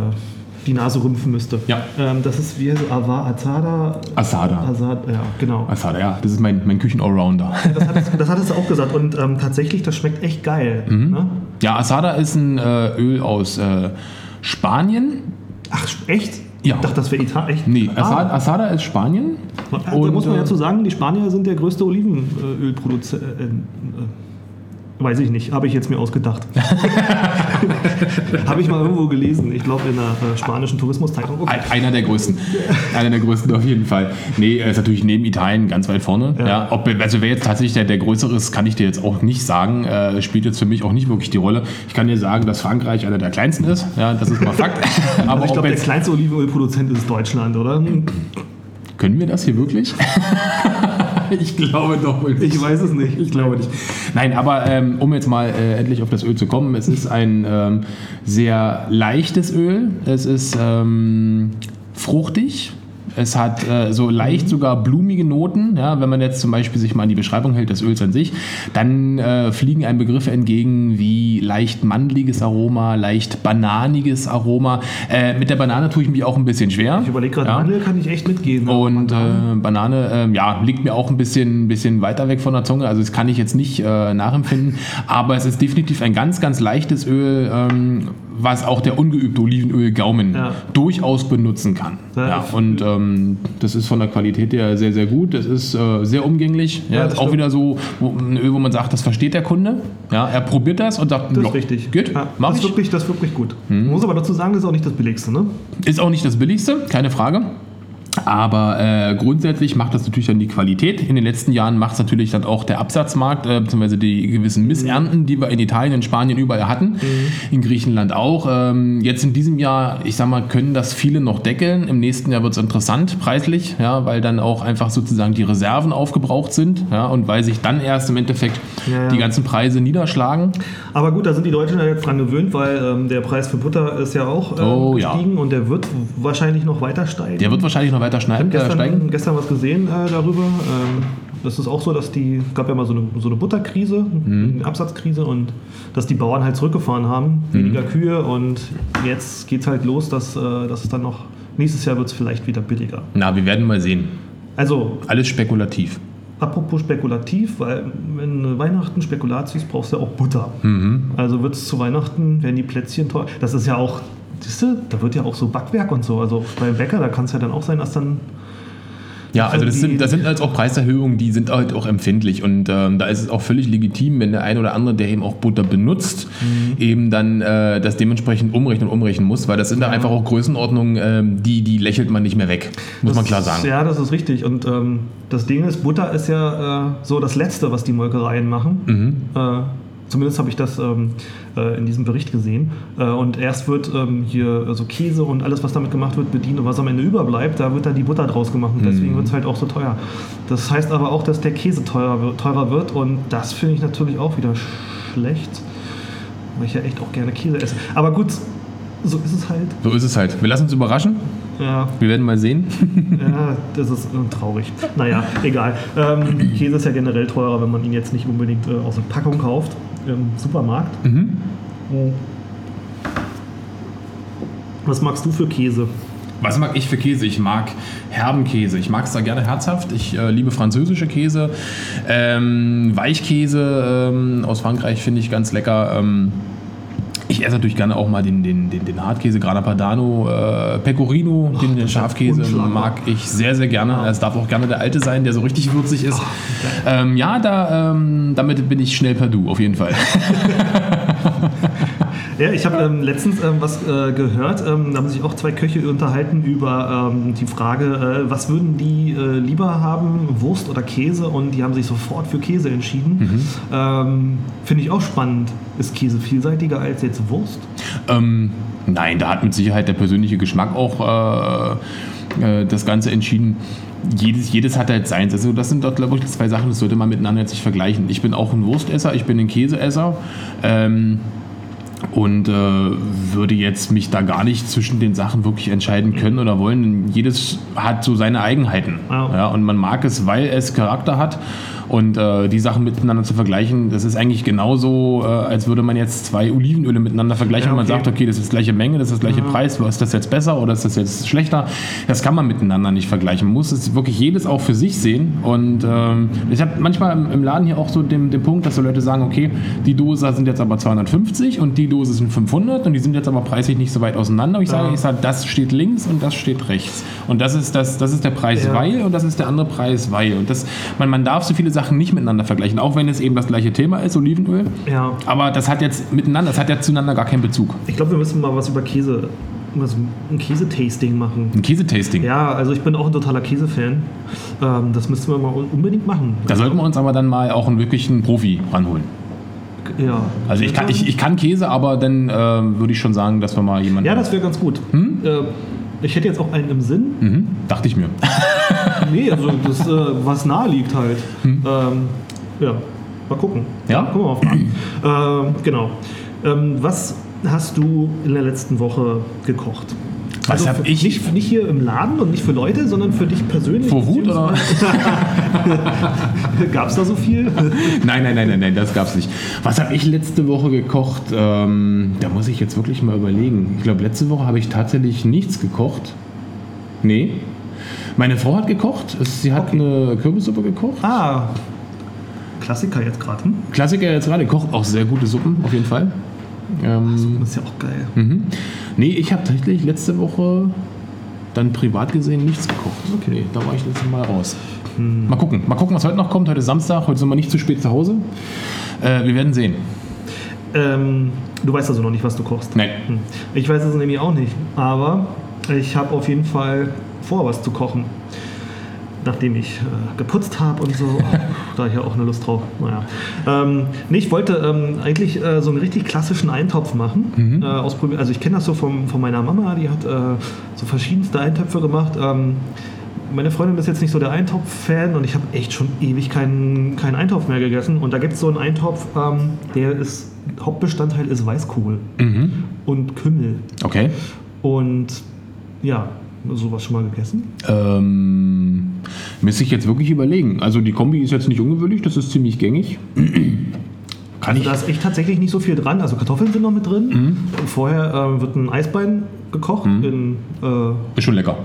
die Nase rümpfen müsste. Ja. Ähm, das ist wie Ava Azada. Asada. Asada, ja, genau. Asada, ja, das ist mein, mein Küchen-Allrounder. Das hattest, das hattest du auch gesagt. Und ähm, tatsächlich, das schmeckt echt geil. Mhm. Ne? Ja, Asada ist ein äh, Öl aus äh, Spanien. Ach, echt? Ja. Ich dachte, das wäre Italien. Echt? Nee, Ah. Asada, Asada ist Spanien. da muss man äh, ja zu sagen, die Spanier sind der größte Olivenölproduzent. Äh, äh, weiß ich nicht, habe ich jetzt mir ausgedacht. habe ich mal irgendwo gelesen. Ich glaube in einer äh, spanischen Tourismuszeitung. Okay. Ein- Einer der größten. Einer der größten auf jeden Fall. Nee, ist natürlich neben Italien ganz weit vorne. Ja. Ja. ob, also wer jetzt tatsächlich der, der größere ist, kann ich dir jetzt auch nicht sagen. Äh, spielt jetzt für mich auch nicht wirklich die Rolle. Ich kann dir sagen, dass Frankreich einer der kleinsten ist. Ja, das ist mal Fakt. Aber Also ich glaube, der kleinste Olivenölproduzent ist Deutschland, oder? können wir das hier wirklich? ich glaube doch wohl nicht. Ich weiß es nicht. Ich glaube nicht. Nein, aber ähm, um jetzt mal äh, endlich auf das Öl zu kommen, es ist ein ähm, sehr leichtes Öl. Es ist ähm, fruchtig. Es hat äh, so leicht sogar blumige Noten. Ja, wenn man jetzt zum Beispiel sich mal an die Beschreibung hält des Öls an sich, dann äh, fliegen einem Begriffe entgegen wie leicht mandeliges Aroma, leicht bananiges Aroma. Äh, mit der Banane tue ich mich auch ein bisschen schwer. Ich überlege gerade, Ja. Mandel kann ich echt mitgehen. Und äh, Banane, ähm, ja, liegt mir auch ein bisschen, bisschen weiter weg von der Zunge. Also das kann ich jetzt nicht äh, nachempfinden. Aber es ist definitiv ein ganz, ganz leichtes Öl, ähm, was auch der ungeübte Olivenölgaumen Ja. durchaus benutzen kann. Ja, Ja, ich- und ähm, das ist von der Qualität her sehr, sehr gut. Das ist äh, sehr umgänglich. Ja, Ja, das ist auch stimmt. wieder so wo, ein Öl, wo man sagt, das versteht der Kunde. Ja, er probiert das und sagt, Das ist richtig. Gut, Ja, mach das, ich. ist wirklich, das ist wirklich gut. Muss aber dazu sagen, das ist auch nicht das Billigste, ne? Ist auch nicht das billigste, keine Frage. Aber äh, grundsätzlich macht das natürlich dann die Qualität. In den letzten Jahren macht es natürlich dann auch der Absatzmarkt, äh, beziehungsweise die gewissen Missernten, die wir in Italien, in Spanien überall hatten, in Griechenland auch. Ähm, jetzt in diesem Jahr, ich sag mal, können das viele noch deckeln. Im nächsten Jahr wird es interessant preislich, ja, weil dann auch einfach sozusagen die Reserven aufgebraucht sind ja, und weil sich dann erst im Endeffekt Ja, ja. die ganzen Preise niederschlagen. Aber gut, da sind die Deutschen ja jetzt dran gewöhnt, weil ähm, der Preis für Butter ist ja auch ähm, Oh, gestiegen und der wird wahrscheinlich noch weiter steigen. Der wird wahrscheinlich noch weiter ich schneiden, habe äh, steigen. gestern, gestern was gesehen äh, darüber. Ähm, das ist auch so, dass die, gab ja mal so eine, so eine Butterkrise, Mhm. eine Absatzkrise und dass die Bauern halt zurückgefahren haben, Mhm. weniger Kühe und jetzt geht es halt los, dass, äh, dass es dann noch, nächstes Jahr wird es vielleicht wieder billiger. Na, wir werden mal sehen. Also Alles spekulativ. Apropos spekulativ, weil wenn Weihnachten Spekulatius brauchst du ja auch Butter. Mhm. Also wird es zu Weihnachten, werden die Plätzchen teuer. Das ist ja auch, siehst du, da wird ja auch so Backwerk und so. Also beim Bäcker, da kann es ja dann auch sein, dass dann. Ja, also das sind, das sind halt auch Preiserhöhungen, die sind halt auch empfindlich und ähm, da ist es auch völlig legitim, wenn der ein oder andere, der eben auch Butter benutzt, Mhm. eben dann äh, das dementsprechend umrechnen und umrechnen muss, weil das sind da einfach auch Größenordnungen, ähm, die, die lächelt man nicht mehr weg, muss man klar sagen. Ja, das ist richtig. Und ähm, das Ding ist, Butter ist ja äh, so das Letzte, was die Molkereien machen. Mhm. Äh, zumindest habe ich das ähm, äh, in diesem Bericht gesehen. Äh, und erst wird ähm, hier so Käse und alles, was damit gemacht wird, bedient. Und was am Ende überbleibt, da wird dann die Butter draus gemacht. Und Mhm. deswegen wird es halt auch so teuer. Das heißt aber auch, dass der Käse teurer wird. Teurer wird und das finde ich natürlich auch wieder schlecht. Weil ich ja echt auch gerne Käse esse. Aber gut, so ist es halt. So ist es halt. Wir lassen uns überraschen, Ja, wir werden mal sehen. ja, das ist äh, traurig. Naja, egal. Ähm, Käse ist ja generell teurer, wenn man ihn jetzt nicht unbedingt äh, aus der Packung kauft im Supermarkt. Was magst du für Käse? Was mag ich für Käse? Ich mag herben Käse. Ich mag es da gerne herzhaft. Ich äh, liebe französische Käse. Ähm, Weichkäse ähm, aus Frankreich finde ich ganz lecker. Ähm, ich esse natürlich gerne auch mal den, den, den, den Hartkäse, Grana Padano, äh, Pecorino, den, den Schafkäse mag ich sehr, sehr gerne. Es darf auch gerne der alte sein, der so richtig würzig ist. ähm, ja, da, ähm, damit bin ich schnell per Du, auf jeden Fall. Ja, ich habe ähm, letztens ähm, was äh, gehört. Ähm, da haben sich auch zwei Köche unterhalten über ähm, die Frage, äh, was würden die äh, lieber haben, Wurst oder Käse? Und die haben sich sofort für Käse entschieden. Ähm, Finde ich auch spannend. Ist Käse vielseitiger als jetzt Wurst? Ähm, nein, da hat mit Sicherheit der persönliche Geschmack auch äh, äh, das Ganze entschieden. Jedes, jedes hat halt seins. Also das sind dort, glaube ich, zwei Sachen, das sollte man miteinander jetzt nicht vergleichen. Ich bin auch ein Wurstesser, ich bin ein Käseesser. Ähm, und äh, würde jetzt mich da gar nicht zwischen den Sachen wirklich entscheiden können oder wollen. Denn jedes hat so seine Eigenheiten. Ja. Ja, und man mag es, weil es Charakter hat. Und äh, die Sachen miteinander zu vergleichen, das ist eigentlich genauso, äh, als würde man jetzt zwei Olivenöle miteinander vergleichen Ja, und man okay. sagt, okay, das ist gleiche Menge, das ist gleiche Preis, ist das jetzt besser oder ist das jetzt schlechter? Das kann man miteinander nicht vergleichen. Man muss es wirklich jedes auch für sich sehen. Und ähm, ich habe manchmal im, Laden hier auch so den, den Punkt, dass so Leute sagen, okay, die Dose sind jetzt aber 250 und die Dose sind 500 und die sind jetzt aber preislich nicht so weit auseinander. Und ich sage, Ja. ich sage, das steht links und das steht rechts. Und das ist, das, das ist der Preis, Ja. weil und das ist der andere Preis, weil. Und das, man, man darf so viele Sachen nicht miteinander vergleichen, auch wenn es eben das gleiche Thema ist, Olivenöl. Ja. Aber das hat jetzt miteinander, das hat ja zueinander gar keinen Bezug. Ich glaube, wir müssen mal was über Käse, was, ein Käsetasting machen. Ein Käsetasting. Ja, also ich bin auch ein totaler Käsefan. Ähm, das müssten wir mal unbedingt machen. Da sollten wir uns aber dann mal auch einen wirklichen Profi ranholen. Ja. Also ich kann, ich, ich kann Käse, aber dann äh, würde ich schon sagen, dass wir mal jemanden. Ja, das wäre ganz gut. Äh, ich hätte jetzt auch einen im Sinn. mhm, dachte ich mir. Nee, also das, äh, was nahe liegt halt. Ähm, ja, mal gucken. Ja? Gucken wir mal fragen. ähm, genau. Ähm, was hast du in der letzten Woche gekocht? Für- ich- Nicht, nicht hier im Laden und nicht für Leute, sondern für dich persönlich. Vor Wut oder? Gab es da so viel? Nein, nein, nein, nein, nein, das gab's nicht. Was habe ich letzte Woche gekocht? Ähm, da muss ich jetzt wirklich mal überlegen. Ich glaube, letzte Woche habe ich tatsächlich nichts gekocht. Nee. Meine Frau hat gekocht. Es- Sie hat eine Kürbissuppe gekocht. ah, Klassiker jetzt gerade. Hm? Klassiker jetzt gerade. Kocht auch sehr gute Suppen, auf jeden Fall. Ähm, Das ist ja auch geil. Mhm. Nee, ich habe tatsächlich letzte Woche dann privat gesehen nichts gekocht. Okay, nee, da war ich letztes Mal raus. Mal gucken, mal gucken, was heute noch kommt. Heute ist Samstag, heute sind wir nicht zu spät zu Hause. Äh, wir werden sehen. Ähm, du weißt also noch nicht, was du kochst. Nein. Hm. Ich weiß es nämlich auch nicht, aber ich habe auf jeden Fall vor, was zu kochen. Nachdem ich äh, geputzt habe und so, oh, da ich ja auch eine Lust drauf. Naja. Ähm, nee, ich wollte ähm, eigentlich äh, so einen richtig klassischen Eintopf machen. Äh, ausprobieren. Also ich kenne das so vom, von meiner Mama, die hat äh, so verschiedenste Eintöpfe gemacht. Ähm, meine Freundin ist jetzt nicht so der Eintopf-Fan und ich habe echt schon ewig keinen, keinen Eintopf mehr gegessen. Und da gibt es so einen Eintopf, ähm, der ist, Hauptbestandteil ist Weißkohl und Kümmel. Okay. Und ja, sowas schon mal gegessen? Ähm, müsste ich jetzt wirklich überlegen. Also die Kombi ist jetzt nicht ungewöhnlich, das ist ziemlich gängig. Kann ich. Da ist echt tatsächlich nicht so viel dran. Also Kartoffeln sind noch mit drin. Vorher äh, wird ein Eisbein gekocht. In, äh, Ist schon lecker.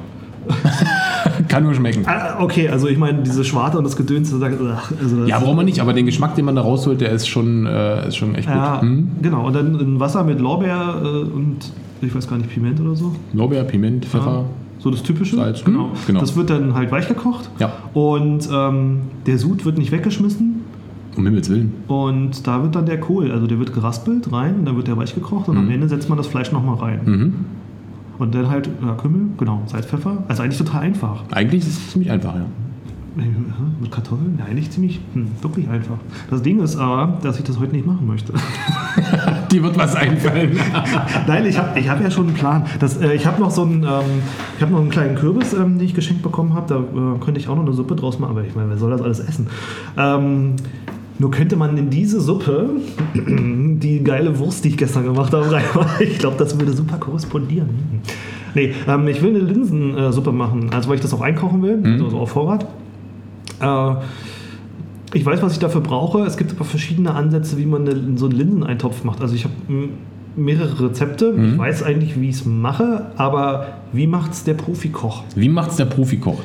Kann nur schmecken. ah, okay, also ich meine, diese Schwarte und das Gedöns, also Ja, braucht man nicht, aber den Geschmack, den man da rausholt, der ist schon, äh, ist schon echt ja, gut. Hm? genau. Und dann in Wasser mit Lorbeer äh, und ich weiß gar nicht, Piment oder so. Lorbeer, Piment, Pfeffer. So das Typische. Salz, Genau. hm, genau. Das wird dann halt weich gekocht. Ja. Und ähm, der Sud wird nicht weggeschmissen. Um Himmels Willen. Und da wird dann der Kohl, also der wird geraspelt rein, und dann wird der weich gekocht und am Ende setzt man das Fleisch nochmal rein. Mhm. Und dann halt ja, Kümmel, genau, Salz, Pfeffer. Also eigentlich total einfach. Eigentlich ist es ziemlich einfach, ja. Äh, Mit Kartoffeln? Ja, eigentlich ziemlich, hm, wirklich einfach. Das Ding ist aber, dass ich das heute nicht machen möchte. Die wird was einfallen. Nein, ich habe ich hab ja schon einen Plan. Das, äh, ich habe noch so einen, ähm, ich habe noch einen kleinen Kürbis, ähm, den ich geschenkt bekommen habe. Da äh, könnte ich auch noch eine Suppe draus machen. Aber ich meine, wer soll das alles essen? Ähm, nur könnte man in diese Suppe die geile Wurst, die ich gestern gemacht habe, reinmachen. Ich glaube, das würde super korrespondieren. Nee, ähm, ich will eine Linsensuppe machen. Also, weil ich das auch einkochen will, also so auf Vorrat. Äh, ich weiß, was ich dafür brauche. Es gibt aber verschiedene Ansätze, wie man so einen Linseneintopf macht. Also ich habe mehrere Rezepte. Mhm. Ich weiß eigentlich, wie ich es mache, aber wie macht es der Profikoch? Wie macht es der Profikoch?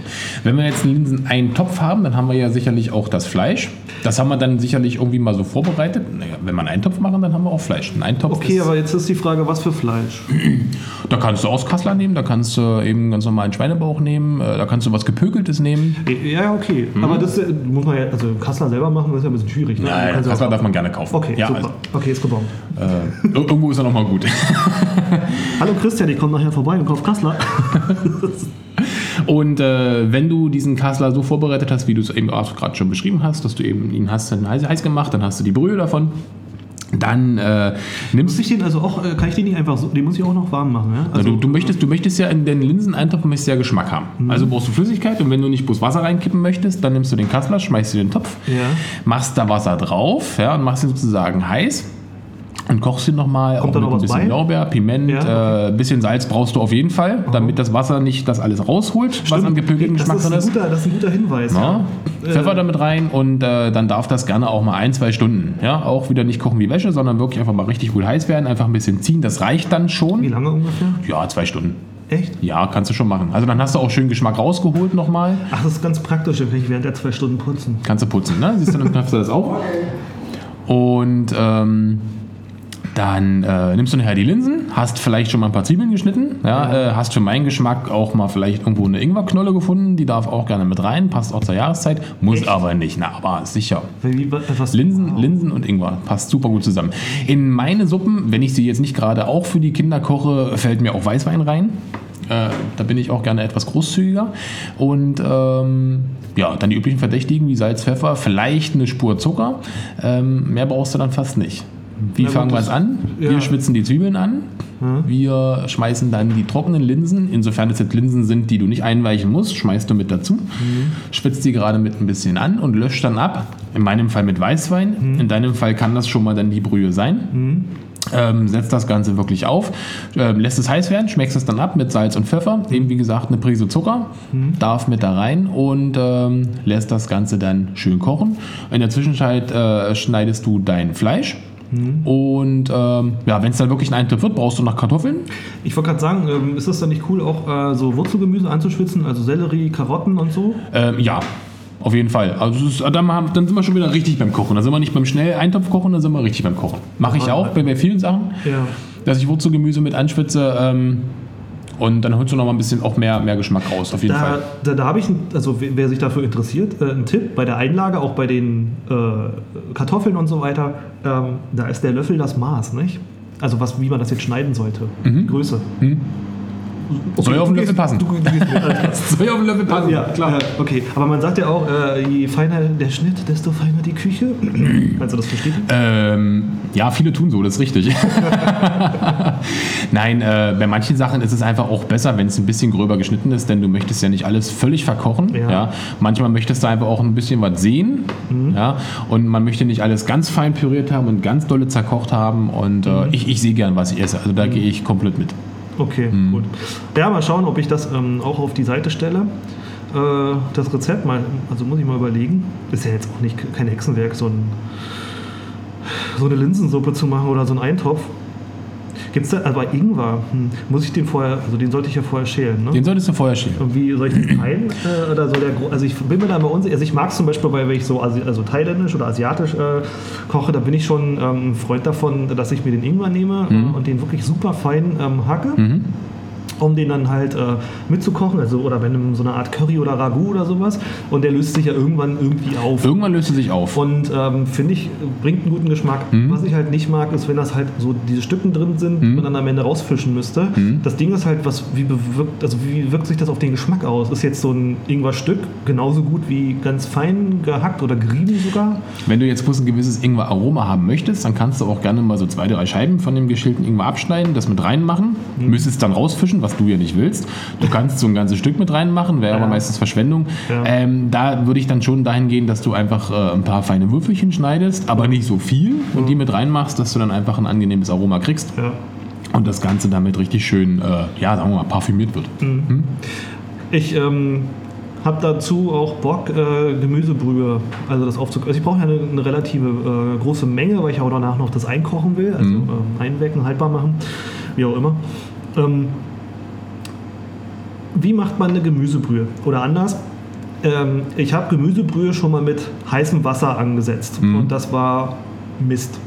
Wenn wir jetzt einen Linsen-Eintopf haben, dann haben wir ja sicherlich auch das Fleisch. Das haben wir dann sicherlich irgendwie mal so vorbereitet. Naja, wenn wir einen Eintopf machen, dann haben wir auch Fleisch. Ein Eintopf Okay, aber jetzt ist die Frage, was für Fleisch? da kannst du aus Kassler nehmen, da kannst du eben ganz normalen Schweinebauch nehmen, äh, da kannst du was Gepökeltes nehmen. Ja, okay. Aber das äh, muss man ja, also Kassler selber machen, das ist ja ein bisschen schwierig. Ne? Nein, Kassler darf man gerne kaufen. Okay, ja, super. also, okay, ist gebombt. äh, ir- irgendwo ist er nochmal gut. Hallo Christian, ich komme nachher vorbei und kauf Kassler. Und äh, wenn du diesen Kassler so vorbereitet hast, wie du es eben auch gerade schon beschrieben hast, dass du eben ihn hast dann heiß, heiß gemacht, dann hast du die Brühe davon. Dann äh, nimmst Muss ich den also auch, äh, kann ich den nicht einfach so, den muss ich auch noch warm machen, ja? Also, du, du, möchtest, du möchtest ja in den Linseneintopf möchtest ja Geschmack haben. Mhm. Also brauchst du Flüssigkeit und wenn du nicht bloß Wasser reinkippen möchtest, dann nimmst du den Kassler, schmeißt du den Topf, Ja. machst da Wasser drauf ja, und machst ihn sozusagen heiß und kochst ihn nochmal. Kommt auch da mit noch ein was bisschen bei? Lorbeer, Piment, Ja, äh, ein bisschen Salz brauchst du auf jeden Fall, damit das Wasser nicht das alles rausholt, was an gepökelten Geschmack drin ist. guter, das ist ein guter Hinweis. Ja. Ja. Pfeffer Äh, damit rein und äh, dann darf das gerne auch mal ein, zwei Stunden. Ja, auch wieder nicht kochen wie Wäsche, sondern wirklich einfach mal richtig gut heiß werden, einfach ein bisschen ziehen. Das reicht dann Wie schon. lange ungefähr? Ja, zwei Stunden. Echt? Ja, kannst du schon machen. Also dann hast du auch schön Geschmack rausgeholt nochmal. Ach, das ist ganz praktisch, dann kann ich während der zwei Stunden putzen. Kannst du putzen, ne? Siehst du, dann knappst du das auf. Und ähm, dann äh, nimmst du nachher die Linsen, hast vielleicht schon mal ein paar Zwiebeln geschnitten, ja, äh, hast für meinen Geschmack auch mal vielleicht irgendwo eine Ingwerknolle gefunden, die darf auch gerne mit rein, passt auch zur Jahreszeit, muss Echt? aber nicht, na, aber sicher. Wie, was, Linsen, Linsen und Ingwer passt super gut zusammen. In meine Suppen, wenn ich sie jetzt nicht gerade auch für die Kinder koche, fällt mir auch Weißwein rein. Äh, da bin ich auch gerne etwas großzügiger. Und ähm, ja, dann die üblichen Verdächtigen wie Salz, Pfeffer, vielleicht eine Spur Zucker. Ähm, mehr brauchst du dann fast nicht. Wie fangen wir es an? ja. Wir schwitzen die Zwiebeln an. Wir schmeißen dann die trockenen Linsen, insofern es jetzt Linsen sind, die du nicht einweichen musst, schmeißt du mit dazu. Mhm. Schwitzt die gerade mit ein bisschen an und löscht dann ab. In meinem Fall mit Weißwein. Mhm. In deinem Fall kann das schon mal dann die Brühe sein. Ähm, setzt das Ganze wirklich auf, ähm, lässt es heiß werden, schmeckst es dann ab mit Salz und Pfeffer, eben wie gesagt eine Prise Zucker, darf mit da rein und ähm, lässt das Ganze dann schön kochen. In der Zwischenzeit äh, schneidest du dein Fleisch und ähm, ja, wenn es dann wirklich ein Eintopf wird, brauchst du noch Kartoffeln. Ich wollte gerade sagen, ähm, ist das dann nicht cool, auch äh, so Wurzelgemüse anzuschwitzen, also Sellerie, Karotten und so? Ähm, ja, auf jeden Fall. Also ist, dann, haben- dann sind wir schon wieder richtig beim Kochen. Dann sind wir nicht beim schnell Eintopf kochen, dann sind wir richtig beim Kochen. Mache ich auch bei, bei vielen Sachen, Ja. dass ich Wurzelgemüse mit anschwitze. Und dann holst du noch mal ein bisschen auch mehr, mehr Geschmack raus, auf jeden Da, Fall. da, da habe ich, also wer sich dafür interessiert, äh, einen Tipp bei der Einlage, auch bei den äh, Kartoffeln und so weiter. Ähm, da ist der Löffel das Maß, nicht? Also was, wie man das jetzt schneiden sollte. Größe. Mhm. Soll ja auf den du Löffel passen. Du, du klar. Soll ja auf den Löffel passen, Ja, klar. okay, aber man sagt ja auch, äh, je feiner der Schnitt, desto feiner die Küche. Kannst du das verstehen? Ähm, ja, viele tun so, das ist richtig. Nein, äh, bei manchen Sachen ist es einfach auch besser, wenn es ein bisschen gröber geschnitten ist, denn du möchtest ja nicht alles völlig verkochen. Ja. Ja. Manchmal möchtest du einfach auch ein bisschen was sehen. Ja. Und man möchte nicht alles ganz fein püriert haben und ganz dolle zerkocht haben. Und äh, ich, ich sehe gern, was ich esse. Also da gehe ich komplett mit. Okay, Mhm. gut. Ja, mal schauen, ob ich das ähm, auch auf die Seite stelle. Äh, das Rezept mal, also muss ich mal überlegen. Ist ja jetzt auch nicht kein Hexenwerk, so, ein, so eine Linsensuppe zu machen oder so einen Eintopf. Gibt es da, aber Ingwer, hm, muss ich den vorher, also den sollte ich ja vorher schälen, ne? Den solltest du vorher schieben. Und wie soll ich den teilen? Äh, oder soll der, also ich bin mir da immer unsicher. Also ich mag es zum Beispiel, weil wenn ich so Asi also thailändisch oder asiatisch äh, koche, da bin ich schon ähm, ein Freund davon, dass ich mir den Ingwer nehme Mhm. äh, und den wirklich super fein ähm, hacke. Um den dann halt äh, mitzukochen, also oder wenn so eine Art Curry oder Ragout oder sowas. Und der löst sich ja irgendwann irgendwie auf. Irgendwann löst es sich auf. Und ähm, finde ich, bringt einen guten Geschmack. Mhm. Was ich halt nicht mag, ist, wenn das halt so diese Stücken drin sind, die man dann am Ende rausfischen müsste. Mhm. Das Ding ist halt, was, wie bewirkt, also wie wirkt sich das auf den Geschmack aus? Ist jetzt so ein Ingwer-Stück genauso gut wie ganz fein gehackt oder gerieben sogar? Wenn du jetzt bloß ein gewisses Ingwer-Aroma haben möchtest, dann kannst du auch gerne mal so zwei, drei Scheiben von dem geschälten Ingwer abschneiden, das mit reinmachen, Mhm. müsstest dann rausfischen, was du ja nicht willst. Du kannst so ein ganzes Stück mit reinmachen, wäre aber meistens Verschwendung. Ja. Ähm, da würde ich dann schon dahin gehen, dass du einfach äh, ein paar feine Würfelchen schneidest, aber nicht so viel und die mit reinmachst, dass du dann einfach ein angenehmes Aroma kriegst Ja. und das Ganze damit richtig schön, äh, ja, sagen wir mal, parfümiert wird. Ich ähm, habe dazu auch Bock, äh, Gemüsebrühe, also das aufzukochen. Also ich brauche ja eine, eine relative äh, große Menge, weil ich auch danach noch das einkochen will, also Mhm. ähm, einwecken, haltbar machen, wie auch immer. Ähm, wie macht man eine Gemüsebrühe? Oder anders, ähm, ich habe Gemüsebrühe schon mal mit heißem Wasser angesetzt Mhm. und das war Mist.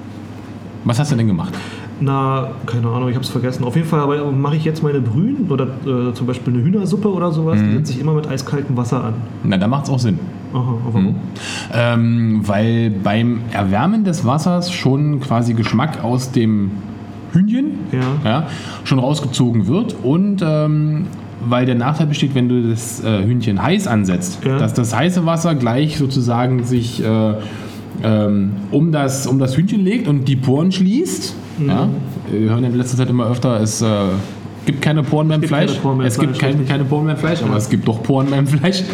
Was hast du denn gemacht? Na, keine Ahnung, ich habe es vergessen. Auf jeden Fall aber mache ich jetzt meine Brühen oder äh, zum Beispiel eine Hühnersuppe oder sowas, Mhm. die setze ich immer mit eiskaltem Wasser an. Na, da macht es auch Sinn. Aha, warum? Ähm, weil beim Erwärmen des Wassers schon quasi Geschmack aus dem Hühnchen Ja. schon rausgezogen wird und ähm, weil der Nachteil besteht, wenn du das äh, Hühnchen heiß ansetzt, Ja. dass das heiße Wasser gleich sozusagen sich äh, ähm, um, das, um das Hühnchen legt und die Poren schließt. Mhm. Ja? Wir hören in letzter Zeit immer öfter, es äh, gibt keine Poren beim gibt Fleisch. keine Poren beim es gibt Fleisch, kein, richtig. keine Poren beim Fleisch, aber es gibt doch Poren beim Fleisch.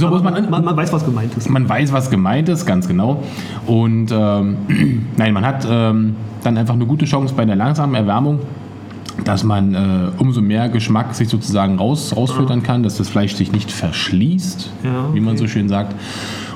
Man, Man, man weiß, was gemeint ist. man weiß, was gemeint ist, ganz genau. Und ähm, nein, man hat ähm, dann einfach eine gute Chance bei der langsamen Erwärmung, dass man äh, umso mehr Geschmack sich sozusagen raus, rausfiltern kann, dass das Fleisch sich nicht verschließt, Ja, wie man okay. so schön sagt.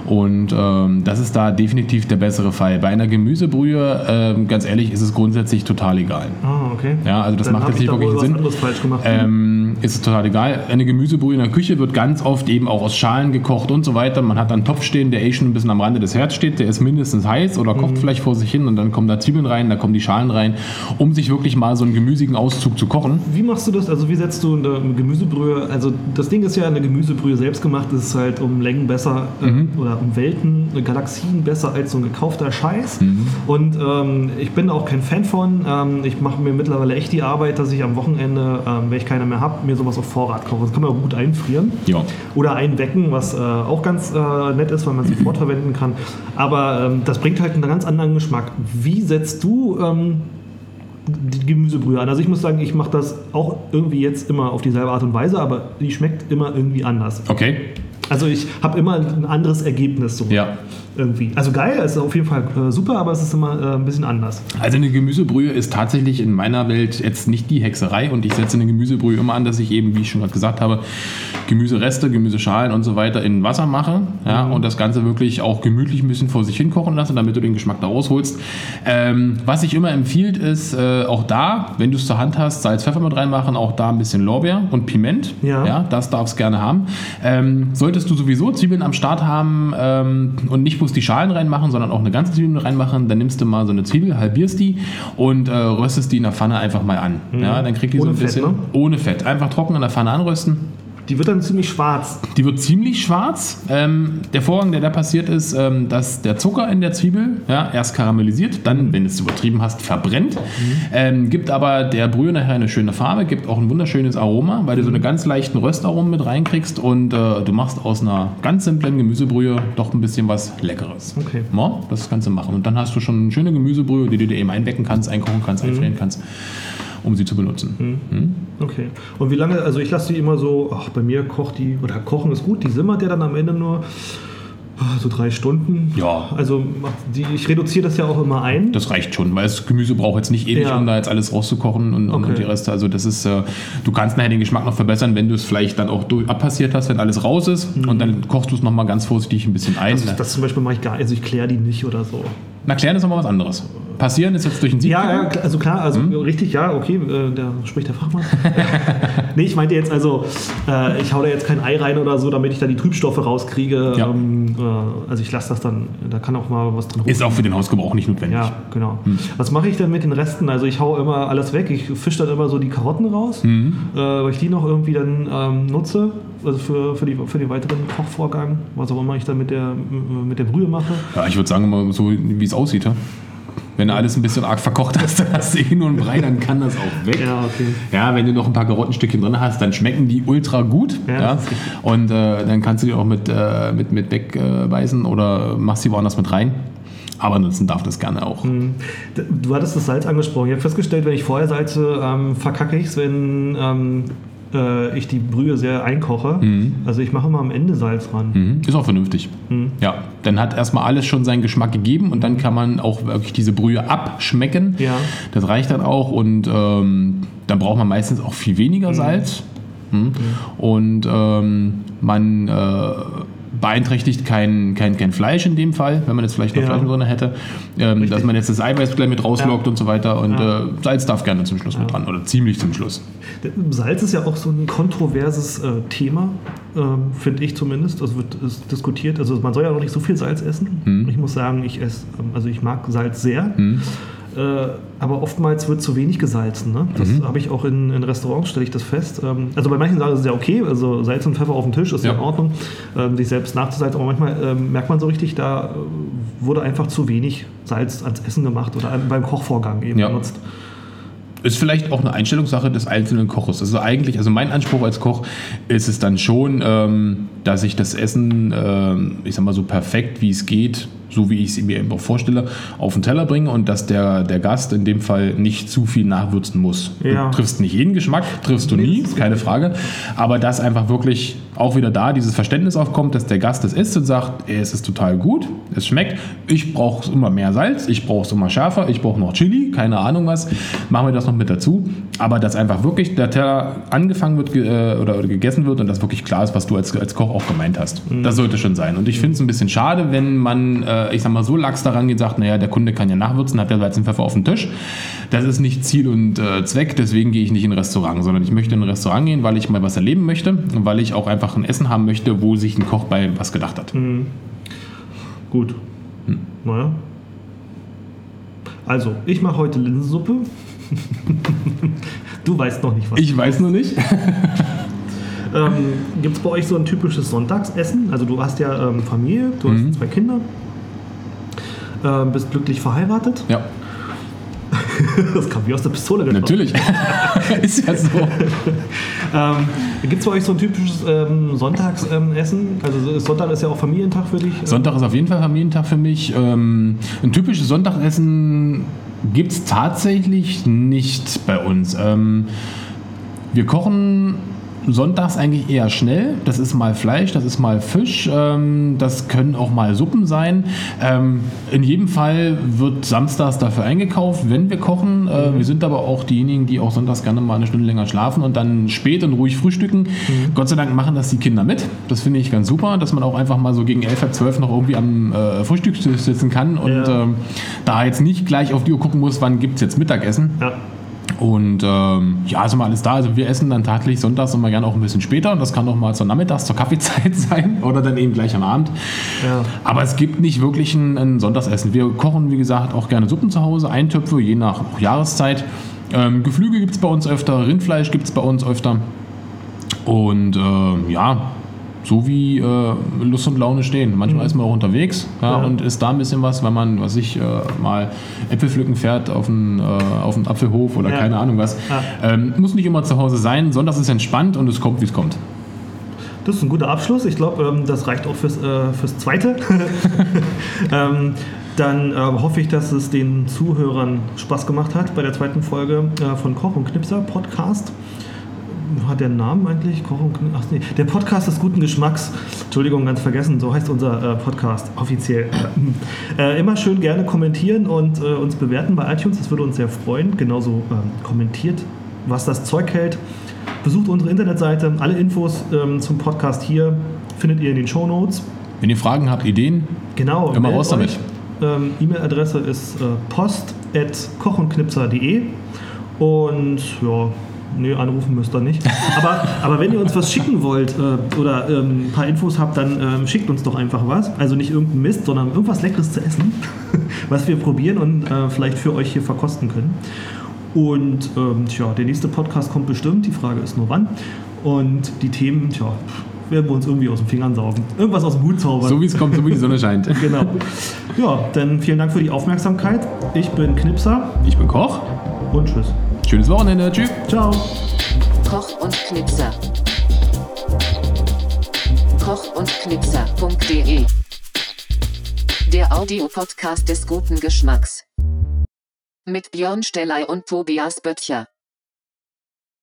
Und ähm, das ist da definitiv der bessere Fall. Bei einer Gemüsebrühe, ähm, ganz ehrlich, ist es grundsätzlich total egal. Ah, okay. Ja, also das Dann macht jetzt ich nicht wirklich Sinn. gemacht. Ähm, ist es total egal. Eine Gemüsebrühe in der Küche wird ganz oft eben auch aus Schalen gekocht und so weiter. Man hat einen Topf stehen, der eh schon ein bisschen am Rande des Herz steht. Der ist mindestens heiß oder Mhm. kocht vielleicht vor sich hin und dann kommen da Zwiebeln rein, da kommen die Schalen rein, um sich wirklich mal so einen gemüsigen Auszug zu kochen. Wie machst du das? Also wie setzt du eine Gemüsebrühe? Also das Ding ist ja, eine Gemüsebrühe selbst gemacht ist halt um Längen besser äh, Mhm. oder um Welten, äh, Galaxien besser als so ein gekaufter Scheiß. Mhm. Und ähm, ich bin auch kein Fan von. Ähm, ich mache mir mittlerweile echt die Arbeit, dass ich am Wochenende, ähm, wenn ich keine mehr habe, mir sowas auf Vorrat koche. Das kann man auch gut einfrieren. Ja. Oder einwecken, was äh, auch ganz äh, nett ist, weil man sie sofort verwenden kann. Aber ähm, das bringt halt einen ganz anderen Geschmack. Wie setzt du ähm, die Gemüsebrühe an? Also ich muss sagen, ich mache das auch irgendwie jetzt immer auf dieselbe Art und Weise, aber die schmeckt immer irgendwie anders. Okay. Also ich habe immer ein anderes Ergebnis so Ja. irgendwie. Also geil, ist auf jeden Fall äh, super, aber es ist immer äh, ein bisschen anders. Also eine Gemüsebrühe ist tatsächlich in meiner Welt jetzt nicht die Hexerei und ich setze eine Gemüsebrühe immer an, dass ich eben, wie ich schon gerade gesagt habe, Gemüsereste, Gemüseschalen und so weiter in Wasser mache ja, und das Ganze wirklich auch gemütlich ein bisschen vor sich hin kochen lasse, damit du den Geschmack da rausholst. Ähm, was sich immer empfiehlt, ist äh, auch da, wenn du es zur Hand hast, Salz, Pfeffer mit reinmachen, auch da ein bisschen Lorbeer und Piment. Ja. das darf es gerne haben. Ähm, solltest du sowieso Zwiebeln am Start haben ähm, und nicht bloß die Schalen reinmachen, sondern auch eine ganze Zwiebel reinmachen, dann nimmst du mal so eine Zwiebel, halbierst die und äh, röstest die in der Pfanne einfach mal an. Ja, dann kriegt die Ohne so ein Fett, bisschen ne? ohne Fett. Einfach trocken in der Pfanne anrösten. Die wird dann ziemlich schwarz. Die wird ziemlich schwarz. Ähm, der Vorgang, der da passiert ist, ähm, dass der Zucker in der Zwiebel ja, erst karamellisiert, dann, wenn du es übertrieben hast, verbrennt. Ähm, gibt aber der Brühe nachher eine schöne Farbe, gibt auch ein wunderschönes Aroma, weil du so eine ganz leichten Röstaromen mit reinkriegst und äh, du machst aus einer ganz simplen Gemüsebrühe doch ein bisschen was Leckeres. Okay. Ja, das kannst du machen. Und dann hast du schon eine schöne Gemüsebrühe, die du dir eben einwecken kannst, einkochen kannst, einfrieren kannst, um sie zu benutzen. Hm? Okay. Und wie lange, also ich lasse die immer so, ach, bei mir kocht die, oder kochen ist gut, die simmert ja dann am Ende nur ah, so drei Stunden. Ja. Also die, ich reduziere das ja auch immer ein. Das reicht schon, weil das Gemüse braucht jetzt nicht ewig, Ja. um da jetzt alles rauszukochen und, und, Okay. und die Reste. Also das ist, äh, du kannst nachher den Geschmack noch verbessern, wenn du es vielleicht dann auch durch, abpassiert hast, wenn alles raus ist und dann kochst du es nochmal ganz vorsichtig ein bisschen ein. das, das zum Beispiel mache ich gar also ich kläre die nicht oder so. Na, klären ist nochmal was anderes. Passieren ist jetzt durch den Sieb. Ja, ja, also klar, also Hm? richtig, ja, okay, äh, da spricht der Fachmann. nee, ich meinte jetzt also, äh, ich hau da jetzt kein Ei rein oder so, damit ich da die Trübstoffe rauskriege. Ja. Ähm, äh, also ich lasse das dann, da kann auch mal was drin Ist auch für den Hausgebrauch nicht notwendig. Ja, genau. Hm. Was mache ich denn mit den Resten? Also ich hau immer alles weg. Ich fische dann immer so die Karotten raus, Hm. äh, weil ich die noch irgendwie dann ähm, nutze, also für, für, die, für den weiteren Kochvorgang, was auch immer ich dann mit der, mit der Brühe mache. Ja, ich würde sagen, so wie es aussieht. Ja? Wenn du alles ein bisschen arg verkocht hast, dann hast du eh nur einen Brei, dann kann das auch weg. Ja, okay. Ja, wenn du noch ein paar Karottenstückchen drin hast, dann schmecken die ultra gut. Ja, Ja. Und äh, dann kannst du die auch mit, äh, mit, mit wegbeißen oder machst sie woanders mit rein. Aber ansonsten darf das gerne auch. Mhm. Du hattest das Salz angesprochen. Ich habe festgestellt, wenn ich vorher salze, ähm, verkacke ich es, wenn ähm, äh, ich die Brühe sehr einkoche. Also ich mache immer am Ende Salz ran. Mhm. Ist auch vernünftig. Ja, dann hat erstmal alles schon seinen Geschmack gegeben und dann kann man auch wirklich diese Brühe abschmecken. Ja. Das reicht dann auch und ähm, dann braucht man meistens auch viel weniger Salz. Hm? Und ähm, man äh, beeinträchtigt kein, kein, kein Fleisch in dem Fall, wenn man jetzt vielleicht noch Ja. Fleisch drin hätte, ähm, dass man jetzt das Eiweiß gleich mit rauslockt Ja. und so weiter. Und Ja. äh, Salz darf gerne zum Schluss mit dran oder ziemlich zum Schluss. Salz ist ja auch so ein kontroverses äh, Thema, ähm, finde ich zumindest. Also wird diskutiert. Also man soll ja noch nicht so viel Salz essen. Hm. Ich muss sagen, ich esse, ähm, also ich mag Salz sehr. Äh, aber oftmals wird zu wenig gesalzen. Ne? Das Mhm. habe ich auch in, in Restaurants, stelle ich das fest. Ähm, also bei manchen Sachen ist es ja okay, also Salz und Pfeffer auf dem Tisch ist ja, Ja. in Ordnung, ähm, sich selbst nachzusalzen. Aber manchmal ähm, merkt man so richtig, da äh, wurde einfach zu wenig Salz ans Essen gemacht oder beim Kochvorgang eben Ja. benutzt. Ist vielleicht auch eine Einstellungssache des einzelnen Koches. Also eigentlich, also mein Anspruch als Koch ist es dann schon, ähm, dass ich das Essen, ähm, ich sag mal so perfekt wie es geht, so wie ich es mir eben auch vorstelle, auf den Teller bringe und dass der, der Gast in dem Fall nicht zu viel nachwürzen muss. Ja. Du triffst nicht jeden Geschmack, triffst du nie, das keine Frage. Aber dass einfach wirklich auch wieder da dieses Verständnis aufkommt, dass der Gast es isst und sagt, es ist total gut, es schmeckt, ich brauche immer mehr Salz, ich brauche es immer schärfer, ich brauche noch Chili, keine Ahnung was, machen wir das noch mit dazu. Aber dass einfach wirklich der Teller angefangen wird äh, oder, oder gegessen wird und dass wirklich klar ist, was du als, als Koch auch gemeint hast. Das sollte schon sein. Und ich finde es ein bisschen schade, wenn man, äh, ich sag mal, so lax daran geht, sagt, naja, der Kunde kann ja nachwürzen, hat der Salz und Pfeffer auf dem Tisch. Das ist nicht Ziel und äh, Zweck, deswegen gehe ich nicht in ein Restaurant, sondern ich möchte in ein Restaurant gehen, weil ich mal was erleben möchte und weil ich auch einfach ein Essen haben möchte, wo sich ein Koch bei was gedacht hat. Gut. Hm. Naja. Also, ich mache heute Linsensuppe. du weißt noch nicht, was. Ich weiß nur nicht. Ähm, Gibt es bei euch so ein typisches Sonntagsessen? Also, du hast ja ähm, Familie, du Mhm. hast zwei Kinder, ähm, bist glücklich verheiratet. Ja, Das kam wie aus der Pistole geschossen. natürlich. ist ja so. Ähm, Gibt es bei euch so ein typisches ähm, Sonntagsessen? Also, Sonntag ist ja auch Familientag für dich. Sonntag ist auf jeden Fall Familientag für mich. Ähm, ein typisches Sonntagessen gibt es tatsächlich nicht bei uns. Ähm, wir kochen sonntags eigentlich eher schnell. Das ist mal Fleisch, das ist mal Fisch, ähm, das können auch mal Suppen sein. Ähm, in jedem Fall wird samstags dafür eingekauft, wenn wir kochen. Äh, wir sind aber auch diejenigen, die auch sonntags gerne mal eine Stunde länger schlafen und dann spät und ruhig frühstücken. Gott sei Dank machen das die Kinder mit. Das finde ich ganz super, dass man auch einfach mal so gegen 11, halb 12 noch irgendwie am äh, Frühstückstisch sitzen kann und Ja. ähm, da jetzt nicht gleich auf die Uhr gucken muss, wann gibt es jetzt Mittagessen. Ja. Und ähm, ja, ist immer alles da. Also wir essen dann tatsächlich sonntags immer gerne auch ein bisschen später. Und das kann auch mal zur Nachmittags, zur Kaffeezeit sein oder dann eben gleich am Abend. Ja. Aber es gibt nicht wirklich ein, ein Sonntagsessen. Wir kochen, wie gesagt, auch gerne Suppen zu Hause, Eintöpfe, je nach Jahreszeit. Ähm, Geflügel gibt es bei uns öfter, Rindfleisch gibt es bei uns öfter. Und ähm, ja, so wie äh, Lust und Laune stehen. Manchmal ist man auch unterwegs ja, Ja. und isst da ein bisschen was, wenn man, was ich, äh, mal Äpfel pflücken fährt auf einen, äh, auf einen Apfelhof oder Ja. keine Ahnung was. Ähm, muss nicht immer zu Hause sein, sondern es ist entspannt und es kommt, wie es kommt. Das ist ein guter Abschluss. Ich glaube, ähm, das reicht auch fürs, äh, fürs Zweite. ähm, dann ähm, hoffe ich, dass es den Zuhörern Spaß gemacht hat bei der zweiten Folge äh, von Koch und Knipser Podcast. Hat der Namen eigentlich? Koch und? Ach nee, der Podcast des guten Geschmacks. Entschuldigung, ganz vergessen. So heißt unser äh, Podcast offiziell. äh, immer schön gerne kommentieren und äh, uns bewerten bei iTunes. Das würde uns sehr freuen. Genauso ähm, kommentiert, was das Zeug hält. Besucht unsere Internetseite. Alle Infos ähm, zum Podcast hier findet ihr in den Show Notes. Wenn ihr Fragen habt, Ideen, Genau. Immer raus damit. Ähm, E-Mail-Adresse ist äh, post.kochundknipser.de und ja, nee, anrufen müsst ihr nicht. Aber, aber wenn ihr uns was schicken wollt äh, oder ähm, ein paar Infos habt, dann ähm, schickt uns doch einfach was. Also nicht irgendein Mist, sondern irgendwas Leckeres zu essen, was wir probieren und äh, vielleicht für euch hier verkosten können. Und ähm, tja, der nächste Podcast kommt bestimmt. Die Frage ist nur wann. Und die Themen, tja, werden wir uns irgendwie aus den Fingern saugen. Irgendwas aus dem Hut zaubern. so wie es kommt, so wie die Sonne scheint. Genau. Ja, dann vielen Dank für die Aufmerksamkeit. Ich bin Knipser Ich bin Koch. und tschüss. Schönes Wochenende. Tschüss. Ciao. Koch und Knipser. Koch und Knipser.de Der Audiopodcast des guten Geschmacks. Mit Björn Stellei und Tobias Böttcher.